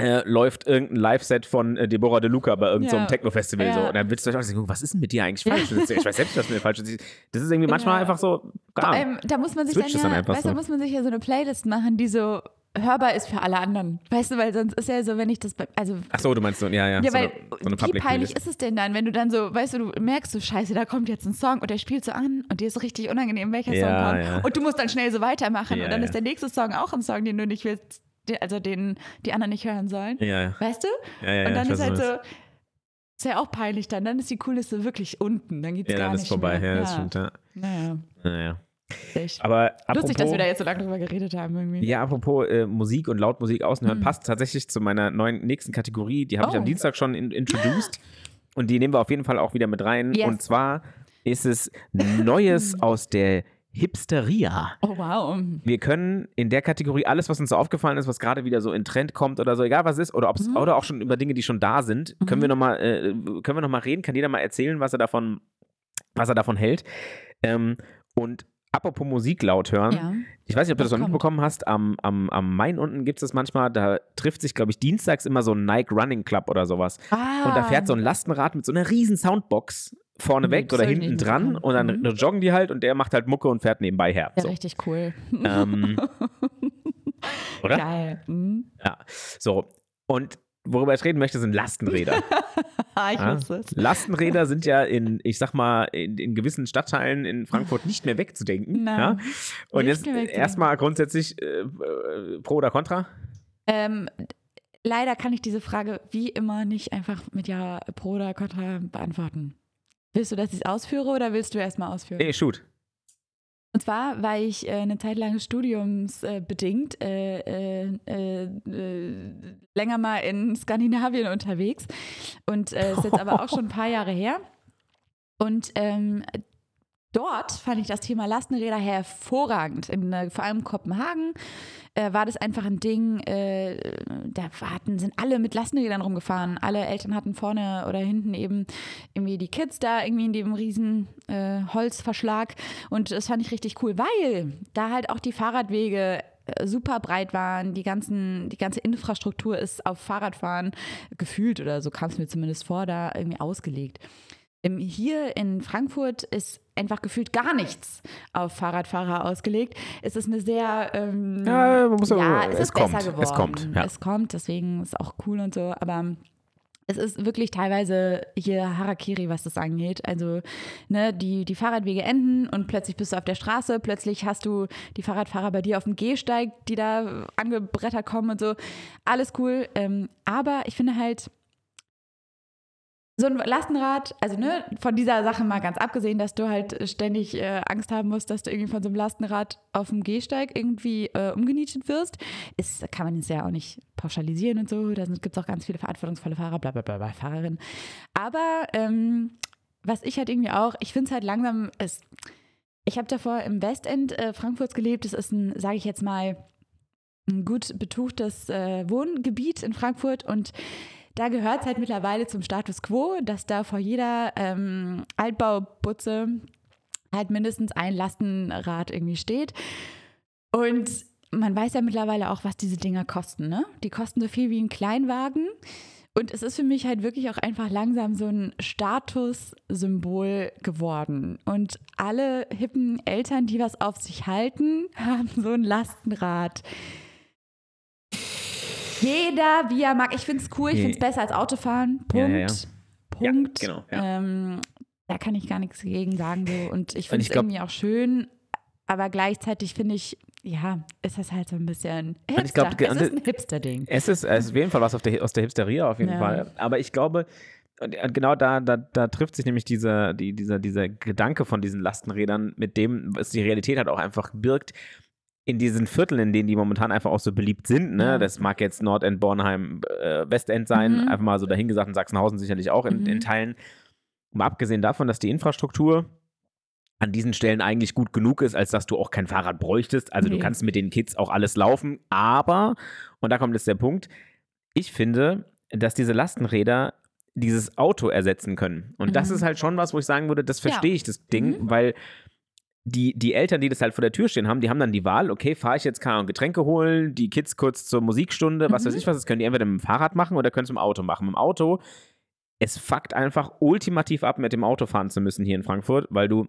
äh, läuft irgendein Live-Set von äh, Deborah De Luca bei irgendeinem Ja. Techno-Festival. Ja. So. Und dann willst du euch auch denken, was ist denn mit dir eigentlich falsch? Ich weiß selbst, was mit mir falsch ist. Das ist irgendwie manchmal Ja. einfach so. Vor allem, da muss man sich dann, dann ja, einfach weißt, so. da muss man sich ja so eine Playlist machen, die so hörbar ist für alle anderen. Weißt du, weil sonst ist ja so, wenn ich das, bei- also Ach so, du meinst so, ja, ja. Ja, so weil eine, so eine wie peinlich ist es denn dann, wenn du dann so, weißt du, du merkst so, scheiße, da kommt jetzt ein Song und der spielt so an und dir ist so richtig unangenehm, welcher Ja, Song kommt. ja. Und du musst dann schnell so weitermachen Ja, und dann ist der nächste Song auch ein Song, den du nicht willst, also den die anderen nicht hören sollen. Ja, ja. Weißt du? ja, ja und dann ich ist halt so, ist ja auch peinlich dann. Dann ist die Cooleste wirklich unten. Dann geht's Ja, gar dann nicht ist vorbei. mehr. Ja, das stimmt, ja. Naja, Naja. echt. Aber apropos, Lustig, dass wir da jetzt so lange drüber geredet haben irgendwie. ja, apropos äh, Musik und Lautmusik außen hören, Hm. passt tatsächlich zu meiner neuen nächsten Kategorie. Die habe ich Oh. am Dienstag schon in, introduced. und die nehmen wir auf jeden Fall auch wieder mit rein. Yes. Und zwar ist es Neues aus der Hipsteria. Oh wow. Wir können in der Kategorie alles, was uns so aufgefallen ist, was gerade wieder so in Trend kommt oder so, egal was ist, oder, ob's, Mhm. oder auch schon über Dinge, die schon da sind, können Mhm. wir nochmal äh, können wir noch mal reden, kann jeder mal erzählen, was er davon, was er davon hält. Ähm, und apropos Musik laut hören, Ja. ich weiß nicht, ob du Was das noch mitbekommen hast, am, am, am Main unten gibt es das manchmal, da trifft sich, glaube ich, dienstags immer so ein Nike Running Club oder sowas. Ah. Und da fährt so ein Lastenrad mit so einer riesen Soundbox vorne Nee, weg das oder hinten dran und dann Mhm. joggen die halt und der macht halt Mucke und fährt nebenbei her. Ja, So. richtig cool. Ähm, oder? Geil. Mhm. Ja. So. Und worüber ich reden möchte, sind Lastenräder. Ah, ich Ja? wusste es. Lastenräder sind ja in, ich sag mal, in, in gewissen Stadtteilen in Frankfurt nicht mehr wegzudenken. Nein, ja? Und jetzt erstmal grundsätzlich äh, äh, pro oder contra? Ähm, leider kann ich diese Frage wie immer nicht einfach mit Ja, Pro oder Contra beantworten. Willst du, dass ich es ausführe oder willst du erstmal ausführen? Nee, shoot. Und zwar war ich äh, eine Zeit lang studiumsbedingt äh, äh, äh, länger mal in Skandinavien unterwegs und äh, ist jetzt aber auch schon ein paar Jahre her. Und ähm, dort fand ich das Thema Lastenräder hervorragend. In, äh, vor allem Kopenhagen äh, war das einfach ein Ding. Äh, da hatten, sind alle mit Lastenrädern rumgefahren. Alle Eltern hatten vorne oder hinten eben irgendwie die Kids da irgendwie in dem riesen äh, Holzverschlag. Und das fand ich richtig cool, weil da halt auch die Fahrradwege äh, super breit waren. Die, ganzen, die ganze Infrastruktur ist auf Fahrradfahren gefühlt oder so kam es mir zumindest vor, da irgendwie ausgelegt. Ähm, Hier in Frankfurt ist einfach gefühlt gar nichts auf Fahrradfahrer ausgelegt. Es ist eine sehr, ähm, Ja, man muss ja, aber- es, es ist kommt, besser es geworden. kommt, ja. Es kommt, deswegen ist auch cool und so, aber es ist wirklich teilweise hier Harakiri, was das angeht. Also, ne, die, die Fahrradwege enden und plötzlich bist du auf der Straße, plötzlich hast du die Fahrradfahrer bei dir auf dem Gehsteig, die da angebrettert kommen und so. Alles cool. Ähm, aber ich finde halt, so ein Lastenrad, also ne, von dieser Sache mal ganz abgesehen, dass du halt ständig äh, Angst haben musst, dass du irgendwie von so einem Lastenrad auf dem Gehsteig irgendwie äh, umgenietet wirst, ist, kann man es ja auch nicht pauschalisieren und so. Da gibt es auch ganz viele verantwortungsvolle Fahrer, bla bla bla, bla Fahrerinnen. Aber ähm, was ich halt irgendwie auch, ich finde es halt langsam, es, ich habe davor im Westend äh, Frankfurts gelebt. Das ist ein, sage ich jetzt mal, ein gut betuchtes äh, Wohngebiet in Frankfurt und da gehört es halt mittlerweile zum Status quo, dass da vor jeder ähm, Altbaubutze halt mindestens ein Lastenrad irgendwie steht. Und man weiß ja mittlerweile auch, was diese Dinger kosten. Ne? Die kosten so viel wie ein Kleinwagen. Und es ist für mich halt wirklich auch einfach langsam so ein Statussymbol geworden. Und alle hippen Eltern, die was auf sich halten, haben so ein Lastenrad. Jeder, wie er mag. Ich finde es cool, ich finde es besser als Autofahren. Punkt. Ja, ja. Punkt. Genau. Ähm, da kann ich gar nichts gegen sagen. So. Und ich finde es irgendwie auch schön, aber gleichzeitig finde ich, ja, ist das halt so ein bisschen Hipster. ich glaub, es ist ein Hipster-Ding. Es ist, es ist auf jeden Fall was der, aus der Hipsteria, auf jeden Ja. Fall. Aber ich glaube, genau da, da, da trifft sich nämlich dieser, die, dieser, dieser Gedanke von diesen Lastenrädern mit dem, was die Realität halt auch einfach birgt. In diesen Vierteln, in denen die momentan einfach auch so beliebt sind, ne? Ja. das mag jetzt Nordend, Bornheim, äh, Westend sein, Mhm. einfach mal so dahingesagt und Sachsenhausen sicherlich auch in, Mhm. in Teilen. Mal abgesehen davon, dass die Infrastruktur an diesen Stellen eigentlich gut genug ist, als dass du auch kein Fahrrad bräuchtest. Also du Nee. kannst mit den Kids auch alles laufen, aber, und da kommt jetzt der Punkt, ich finde, dass diese Lastenräder dieses Auto ersetzen können. Und das Mhm. ist halt schon was, wo ich sagen würde, das Ja. verstehe ich, das Ding, Mhm. weil die, die Eltern, die das halt vor der Tür stehen haben, die haben dann die Wahl, okay, fahre ich jetzt keine Ahnung, Getränke holen, die Kids kurz zur Musikstunde, was Mhm. weiß ich was, das können die entweder mit dem Fahrrad machen oder können es mit dem Auto machen. Mit dem Auto, es fuckt einfach ultimativ ab, mit dem Auto fahren zu müssen hier in Frankfurt, weil du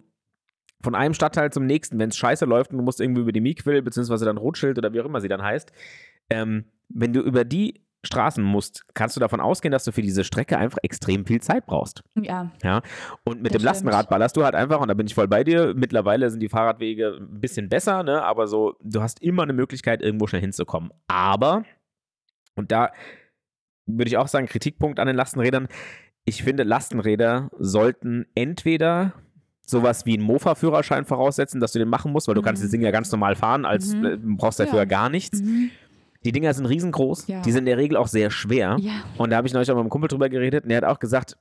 von einem Stadtteil zum nächsten, wenn es scheiße läuft und du musst irgendwie über die Miquil, beziehungsweise dann Rotschild oder wie auch immer sie dann heißt, ähm, wenn du über die Straßen musst, kannst du davon ausgehen, dass du für diese Strecke einfach extrem viel Zeit brauchst. Ja, Und mit dem Lastenrad stimmt. ballerst du halt einfach, und da bin ich voll bei dir. Mittlerweile sind die Fahrradwege ein bisschen besser, ne? aber so, du hast immer eine Möglichkeit, irgendwo schnell hinzukommen. Aber, und da würde ich auch sagen, Kritikpunkt an den Lastenrädern, ich finde, Lastenräder sollten entweder sowas wie einen Mofa-Führerschein voraussetzen, dass du den machen musst, weil du Mhm. kannst das Ding ja ganz normal fahren, als Mhm. äh, brauchst dafür Ja. gar nichts. mhm. Die Dinger sind riesengroß, Ja. die sind in der Regel auch sehr schwer. ja. Und da habe ich neulich auch mit einem Kumpel drüber geredet und der hat auch gesagt,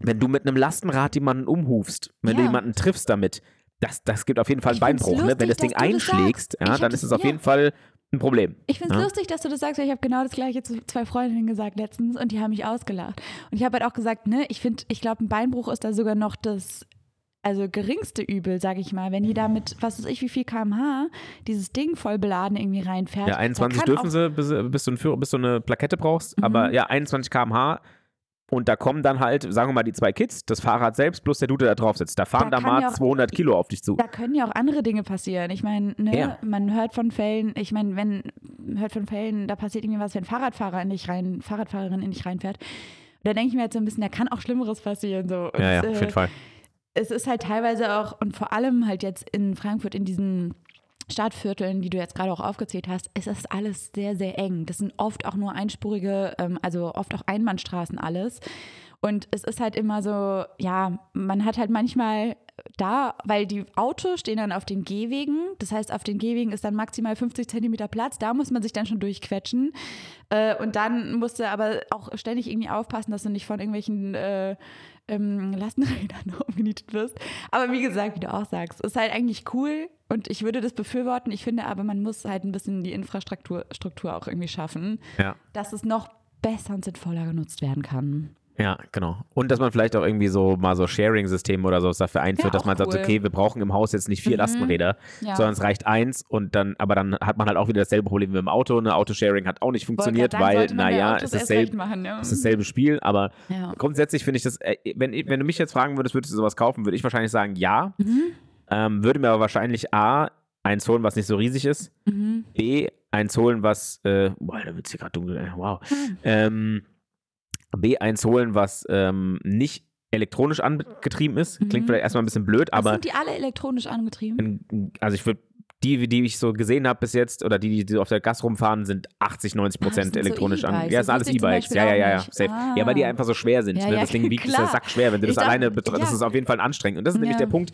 wenn du mit einem Lastenrad jemanden umhufst, wenn du Ja. jemanden triffst damit, das, das gibt auf jeden Fall einen Beinbruch. Ne? Wenn das lustig, Ding du das einschlägst, hab dann das- ist es auf jeden Fall ein Problem. Ich finde es Ja. lustig, dass du das sagst, weil ich habe genau das gleiche zu zwei Freundinnen gesagt letztens und die haben mich ausgelacht. Und ich habe halt auch gesagt, ne, ich finde, ich glaube, ein Beinbruch ist da sogar noch das also geringste Übel, sage ich mal, wenn die da mit, was weiß ich, wie viel kmh dieses Ding voll beladen irgendwie reinfährt. Ja, 21 da kann dürfen sie, bis, bis, du ein Führer, bis du eine Plakette brauchst, Mhm. aber ja, 21 km/h. Und da kommen dann halt, sagen wir mal, die zwei Kids, das Fahrrad selbst plus der Dude, der drauf sitzt. Da fahren Da da, mal ja auch- 200 Kilo auf dich zu. Da können ja auch andere Dinge passieren. Ich meine, ne, Ja. man hört von Fällen, ich meine, wenn hört von Fällen, da passiert irgendwie was, wenn ein Fahrradfahrer in dich rein, Fahrradfahrerin in dich reinfährt. Da denke ich mir jetzt so ein bisschen, da kann auch Schlimmeres passieren. So. Und, Ja, ja, auf äh, jeden Fall. Es ist halt teilweise auch, und vor allem halt jetzt in Frankfurt, in diesen Stadtvierteln, die du jetzt gerade auch aufgezählt hast, es ist alles sehr, sehr eng. Das sind oft auch nur einspurige, ähm, also oft auch Einbahnstraßen alles. Und es ist halt immer so, ja, man hat halt manchmal da, weil die Autos stehen dann auf den Gehwegen. Das heißt, auf den Gehwegen ist dann maximal 50 Zentimeter Platz. Da muss man sich dann schon durchquetschen. Äh, und dann musst du aber auch ständig irgendwie aufpassen, dass du nicht von irgendwelchen äh, ähm, Lastenrädern umgenietet wirst. Aber wie gesagt, wie du auch sagst, ist halt eigentlich cool und ich würde das befürworten. Ich finde aber, man muss halt ein bisschen die Infrastruktur Struktur auch irgendwie schaffen, Ja. dass es noch besser und sinnvoller genutzt werden kann. Ja, genau. Und dass man vielleicht auch irgendwie so mal so Sharing-Systeme oder so dafür einführt, Ja, dass man auch sagt, cool. okay, wir brauchen im Haus jetzt nicht vier Mhm. Lastenräder, Ja. sondern es reicht eins und dann, aber dann hat man halt auch wieder dasselbe Problem wie dem Auto. Eine Autosharing hat auch nicht funktioniert, weil, naja, es ist, selb, machen, ja. es ist dasselbe Spiel, aber grundsätzlich finde ich das, äh, wenn, wenn du mich jetzt fragen würdest, würdest du sowas kaufen, würde ich wahrscheinlich sagen, ja. Mhm. Ähm, würde mir aber wahrscheinlich A, eins holen, was nicht so riesig ist, Mhm. B, eins holen, was, äh, boah, da wird es hier gerade dunkel, wow. Hm. Ähm, B, eins holen, was ähm, nicht elektronisch angetrieben ist. Klingt Mhm. vielleicht erstmal ein bisschen blöd, Aber sind die alle elektronisch angetrieben? in, also ich würde die, die ich so gesehen habe bis jetzt, oder die, die auf der Gas rumfahren, sind 80, 90 Ah, das Prozent sind so elektronisch an. Ja, Das das sind alles E-Bikes. Ja, ja, ja, ja, safe. Ja, weil die Ah. einfach so schwer sind. Ja, ne? ja, Das Ding wiegt ist klar. ja sackschwer. Wenn du Ich das dachte- alleine betrachtest, das ja. ist auf jeden Fall anstrengend. Und das ist nämlich der Punkt.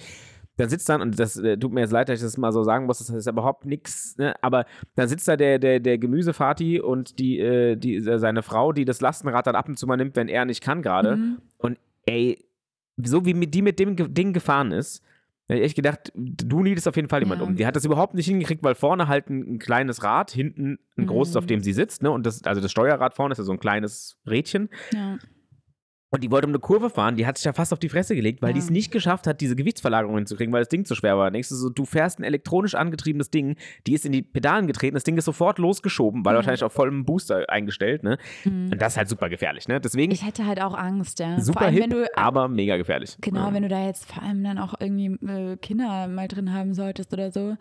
Dann sitzt dann, und das äh, tut mir jetzt leid, dass ich das mal so sagen muss, das ist überhaupt nichts, ne? aber dann sitzt da der, der, der Gemüsefati und die, äh, die, seine Frau, die das Lastenrad dann ab und zu mal nimmt, wenn er nicht kann gerade. Mhm. Und ey, so wie mit die mit dem Ding gefahren ist, hab ich echt gedacht, du niedest auf jeden Fall jemand Ja. um. Die hat das überhaupt nicht hingekriegt, weil vorne halt ein, ein kleines Rad, hinten ein großes, Mhm. auf dem sie sitzt. Ne? Und das, also das Steuerrad vorne ist ja so ein kleines Rädchen. Ja. Und die wollte um eine Kurve fahren, die hat sich ja fast auf die Fresse gelegt, weil Ja. die es nicht geschafft hat, diese Gewichtsverlagerung hinzukriegen, weil das Ding zu schwer war. Du so, du fährst ein elektronisch angetriebenes Ding, die ist in die Pedalen getreten, das Ding ist sofort losgeschoben, weil Mhm. wahrscheinlich auf vollem Booster eingestellt, ne? Mhm. Und das ist halt super gefährlich, ne? Deswegen Ich hätte halt auch Angst, ja. super vor allem, hip, wenn du aber mega gefährlich. Genau, ja. wenn du da jetzt vor allem dann auch irgendwie äh, Kinder mal drin haben solltest oder so.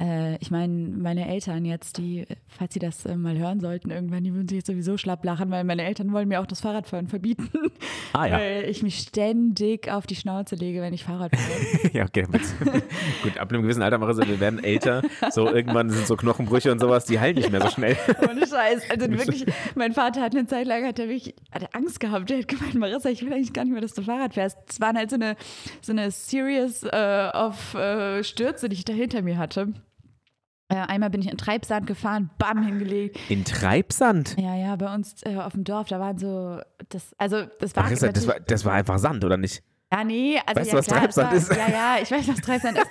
Äh, ich meine, meine Eltern jetzt, die, falls sie das äh, mal hören sollten, irgendwann, die würden sich jetzt sowieso schlapp lachen, weil meine Eltern wollen mir auch das Fahrradfahren verbieten. Ah ja. Weil ich mich ständig auf die Schnauze lege, wenn ich Fahrrad fahre. ja, okay. Gut, ab einem gewissen Alter, Marissa, wir werden älter. So irgendwann sind so Knochenbrüche und sowas, die heilen nicht mehr so schnell. Ohne Scheiß. Also wirklich, mein Vater hat eine Zeit lang hat er wirklich hat er Angst gehabt. Der hat gemeint, Marissa, ich will eigentlich gar nicht mehr, dass du Fahrrad fährst. Es waren halt so eine, so eine Series äh, of äh, Stürze, die ich da hinter mir hatte. Äh, einmal bin ich in Treibsand gefahren, bam, hingelegt. In Treibsand. Ja, ja, bei uns äh, auf dem Dorf, da waren so, das, also das war, Marissa, das war, natürlich- das war einfach Sand, oder nicht? ja, nee, also Weißt ja, du, was klar, Treibsand war, ist? Ja, ja, ich weiß, was Treibsand ist.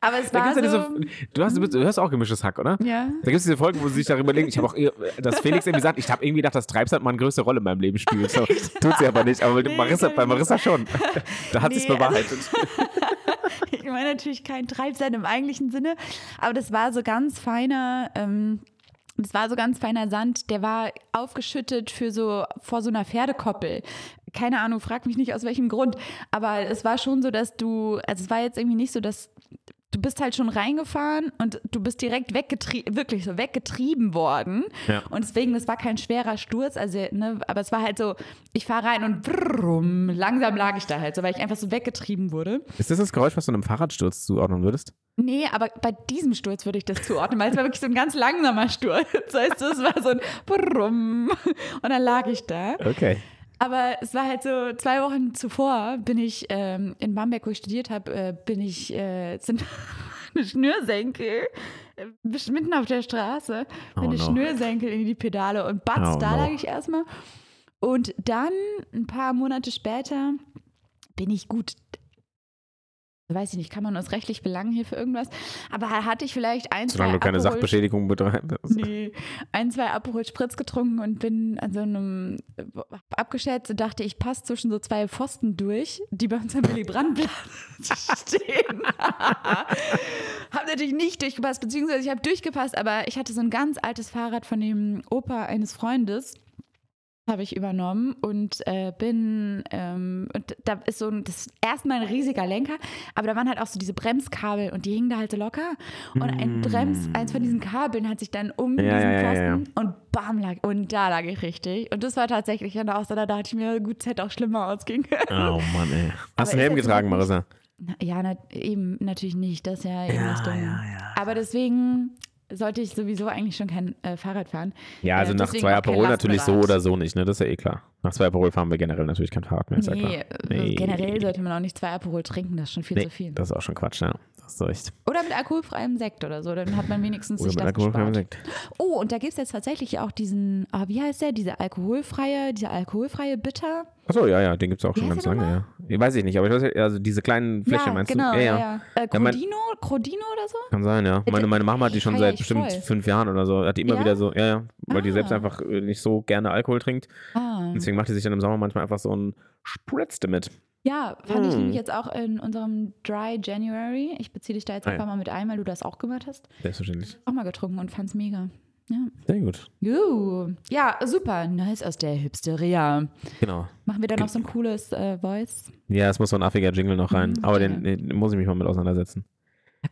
Aber es Da war so, diese, du, hast, du, hörst auch gemischtes Hack, oder? ja. Da gibt es diese Folgen, wo sie sich darüber überlegen. Ich habe auch, dass Felix irgendwie sagt, ich habe irgendwie gedacht, dass Treibsand mal eine größere Rolle in meinem Leben spielt. So, tut sie aber nicht. Aber Nee, Marissa, bei Marissa schon. Da hat sie es Nee, also- bewahrheitet. Ich meine natürlich kein Treibsand im eigentlichen Sinne, aber das war so ganz feiner, ähm, das war so ganz feiner Sand, der war aufgeschüttet für so vor so einer Pferdekoppel. Keine Ahnung, frag mich nicht aus welchem Grund, aber es war schon so, dass du, also es war jetzt irgendwie nicht so, dass du bist halt schon reingefahren und du bist direkt weggetrieben, wirklich so weggetrieben worden. Ja. Und deswegen, das war kein schwerer Sturz, also, ne, aber es war halt so, ich fahre rein und brrrum, langsam lag ich da halt so, weil ich einfach so weggetrieben wurde. Ist das das Geräusch, was du einem Fahrradsturz zuordnen würdest? Nee, aber bei diesem Sturz würde ich das zuordnen, weil es war wirklich so ein ganz langsamer Sturz. Weißt du, es war so ein Brumm und dann lag ich da. Okay. Aber es war halt so, zwei Wochen zuvor bin ich ähm, in Bamberg, wo ich studiert habe, äh, bin ich, äh, sind eine Schnürsenkel, äh, mitten auf der Straße, Oh bin eine no. Schnürsenkel in die Pedale und batz, Oh da no. lag ich erstmal. Und dann, ein paar Monate später, bin ich gut, weiß ich nicht, kann man uns rechtlich belangen hier für irgendwas, aber hatte ich vielleicht ein, Solange zwei du keine Aperol- Sachbeschädigung betreibst. Nee, ein, zwei Aperol Spritz getrunken und bin an so einem, hab abgeschätzt und dachte, ich passe zwischen so zwei Pfosten durch, die bei uns am Willy Brandt-Platz stehen. hab natürlich nicht durchgepasst, beziehungsweise ich habe durchgepasst, aber ich hatte so ein ganz altes Fahrrad von dem Opa eines Freundes habe ich übernommen und äh, bin ähm, und da ist so ein, das ist erstmal ein riesiger Lenker, aber da waren halt auch so diese Bremskabel und die hingen da halt so locker und ein Brems, eins von diesen Kabeln hat sich dann um Mm. Ja, diesen ja, ja, ja. Pfosten und bam lag und da lag ich richtig und das war tatsächlich dann auch so, da dachte ich mir, gut, es hätte auch schlimmer ausgehen können. Oh Mann, ey. Hast du einen Helm getragen, Marissa? Na, ja, na, eben natürlich nicht, das ist ja eben Ja, das Dumme. ja, ja. Aber deswegen sollte ich sowieso eigentlich schon kein äh, Fahrrad fahren. Ja, also Äh, nach zwei Aperol natürlich so oder so nicht, ne? Das ist ja eh klar. Nach zwei Aperol fahren wir generell natürlich kein Fahrrad mehr, ist ja Nee, klar. äh, generell sollte man auch nicht zwei Aperol trinken, das ist schon viel Nee, zu viel. das ist auch schon Quatsch, ja. Ist recht. Oder mit alkoholfreiem Sekt oder so, dann hat man wenigstens Oder sich mit das alkoholfreiem gespart. Sekt. Oh, und da gibt es jetzt tatsächlich auch diesen, ah, wie heißt der, diese alkoholfreie, dieser alkoholfreie Bitter. Achso, ja, ja, den gibt es auch Wie schon ganz lange, ja. Ich weiß ich nicht, aber ich weiß, also diese kleinen Fläschchen ja, meinst genau, du? ja, ja. Äh, Ja, mein- Crodino, Crodino oder so? Kann sein, ja. Meine, meine Mama hat die schon seit bestimmt voll. fünf Jahren oder so. Hat die immer Ja? wieder so, ja, ja, weil die Ah. selbst einfach äh, nicht so gerne Alkohol trinkt. Ah. Deswegen macht die sich dann im Sommer manchmal einfach so ein Spritz damit. Ja, fand ich Mm. nämlich jetzt auch in unserem Dry January. Ich beziehe dich da jetzt Ah, einfach mal mit ein, weil du das auch gemacht hast. Selbstverständlich. Auch mal getrunken und fand's mega. Ja. Sehr gut. Juhu. Ja, super. Nice aus der Hipsteria. Genau. Machen wir da noch so ein cooles äh, Voice? Ja, es muss so ein affiger Jingle noch rein. Mhm, Aber okay. den, den muss ich mich mal mit auseinandersetzen.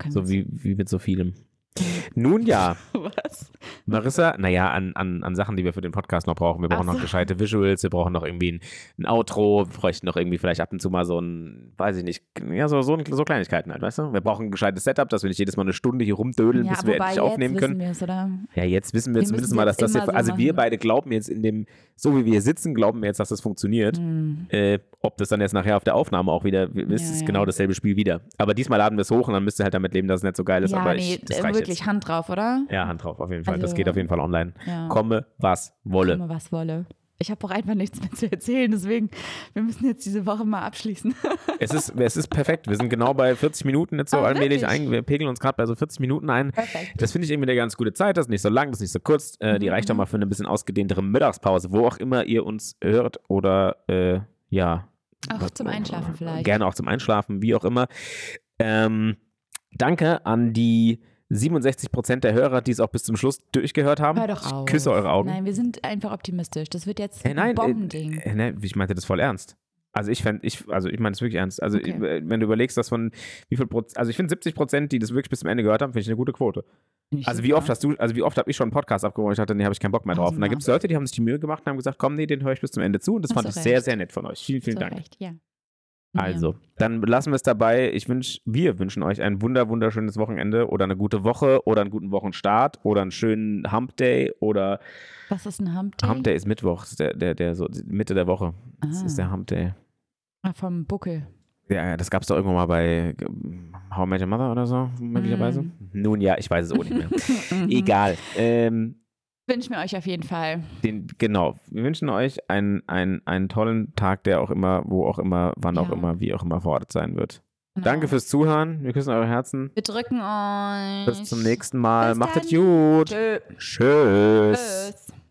So wie, wie mit so vielem. Nun ja, was? Marissa, naja, an, an, an Sachen, die wir für den Podcast noch brauchen. Wir brauchen Ach noch so. gescheite Visuals, wir brauchen noch irgendwie ein, ein Outro, wir bräuchten noch irgendwie vielleicht ab und zu mal so ein, weiß ich nicht, ja, so, so, so Kleinigkeiten halt, weißt du? Wir brauchen ein gescheites Setup, dass wir nicht jedes Mal eine Stunde hier rumdödeln, Ja, bis wir endlich jetzt aufnehmen können. wir oder? Ja, jetzt wissen wir, Wir zumindest mal, dass jetzt das hier, immer so also wir machen. beide glauben jetzt in dem, so wie wir hier sitzen, glauben wir jetzt, dass das funktioniert. Hm. Äh, ob das dann jetzt nachher auf der Aufnahme auch wieder, ist Ja, genau dasselbe Spiel wieder. Aber diesmal laden wir es hoch und dann müsst ihr halt damit leben, dass es nicht so geil ist. Aber nee, ich, das reicht wirklich jetzt. Hand drauf, oder? Ja, Hand drauf, auf jeden Fall. das Also- geht auf jeden Fall online. Ja. Komme, was wolle. Komme, was wolle. Ich habe auch einfach nichts mehr zu erzählen, deswegen, wir müssen jetzt diese Woche mal abschließen. Es ist, es ist perfekt. Wir sind genau bei 40 Minuten jetzt so Ah, allmählich ein. Wir pegeln uns gerade bei so 40 Minuten ein. Perfekt. Das finde ich irgendwie eine ganz gute Zeit. Das ist nicht so lang, das ist nicht so kurz. Äh, die Mhm, reicht auch mal für eine bisschen ausgedehntere Mittagspause, wo auch immer ihr uns hört oder äh, ja. Auch zum Einschlafen vielleicht. Gerne auch zum Einschlafen, wie auch immer. Ähm, danke an die 67 Prozent der Hörer, die es auch bis zum Schluss durchgehört haben. Hör doch Ich auf. küsse eure Augen. Nein, wir sind einfach optimistisch. Das wird jetzt Äh, nein, ein äh, Bombending. äh, ne, ich meinte das voll ernst. Also ich fände, ich, also ich meine es wirklich ernst. Also Okay. äh, wenn du überlegst, dass von wie viel Prozent, also ich finde 70 Prozent, die das wirklich bis zum Ende gehört haben, finde ich eine gute Quote. Ich Also wie oft hast du, also wie oft habe ich schon einen Podcast abgeholt und ich dachte, nee, habe ich keinen Bock mehr drauf. Und dann Tausendmal. gibt es Leute, die haben sich die Mühe gemacht und haben gesagt, komm, nee, den höre ich bis zum Ende zu. Und das Hast fand ich sehr, recht. sehr nett von euch. Vielen, vielen Zu Dank. Recht, ja. Also, dann lassen wir es dabei. Ich wünsche, wir wünschen euch ein wunder, wunderschönes Wochenende oder eine gute Woche oder einen guten Wochenstart oder einen schönen Hump Day oder. Was ist ein Hump Day? Hump Day ist Mittwoch, das der, der, der so Mitte der Woche. Das Ah. ist der Hump Day. Ah, vom Buckel. Ja, das gab es doch irgendwann mal bei How I Met Your Mother oder so, möglicherweise. Mm. Nun ja, ich weiß es auch nicht mehr. Egal. Ähm, Wünschen wir euch auf jeden Fall. den, genau. Wir wünschen euch einen, einen, einen tollen Tag, der auch immer, wo auch immer, wann auch Ja. immer, wie auch immer verortet sein wird. Genau. Danke fürs Zuhören. Wir küssen eure Herzen. Wir drücken euch. Bis zum nächsten Mal. Bis Macht es gut. Tschö. Tschüss. Tschüss.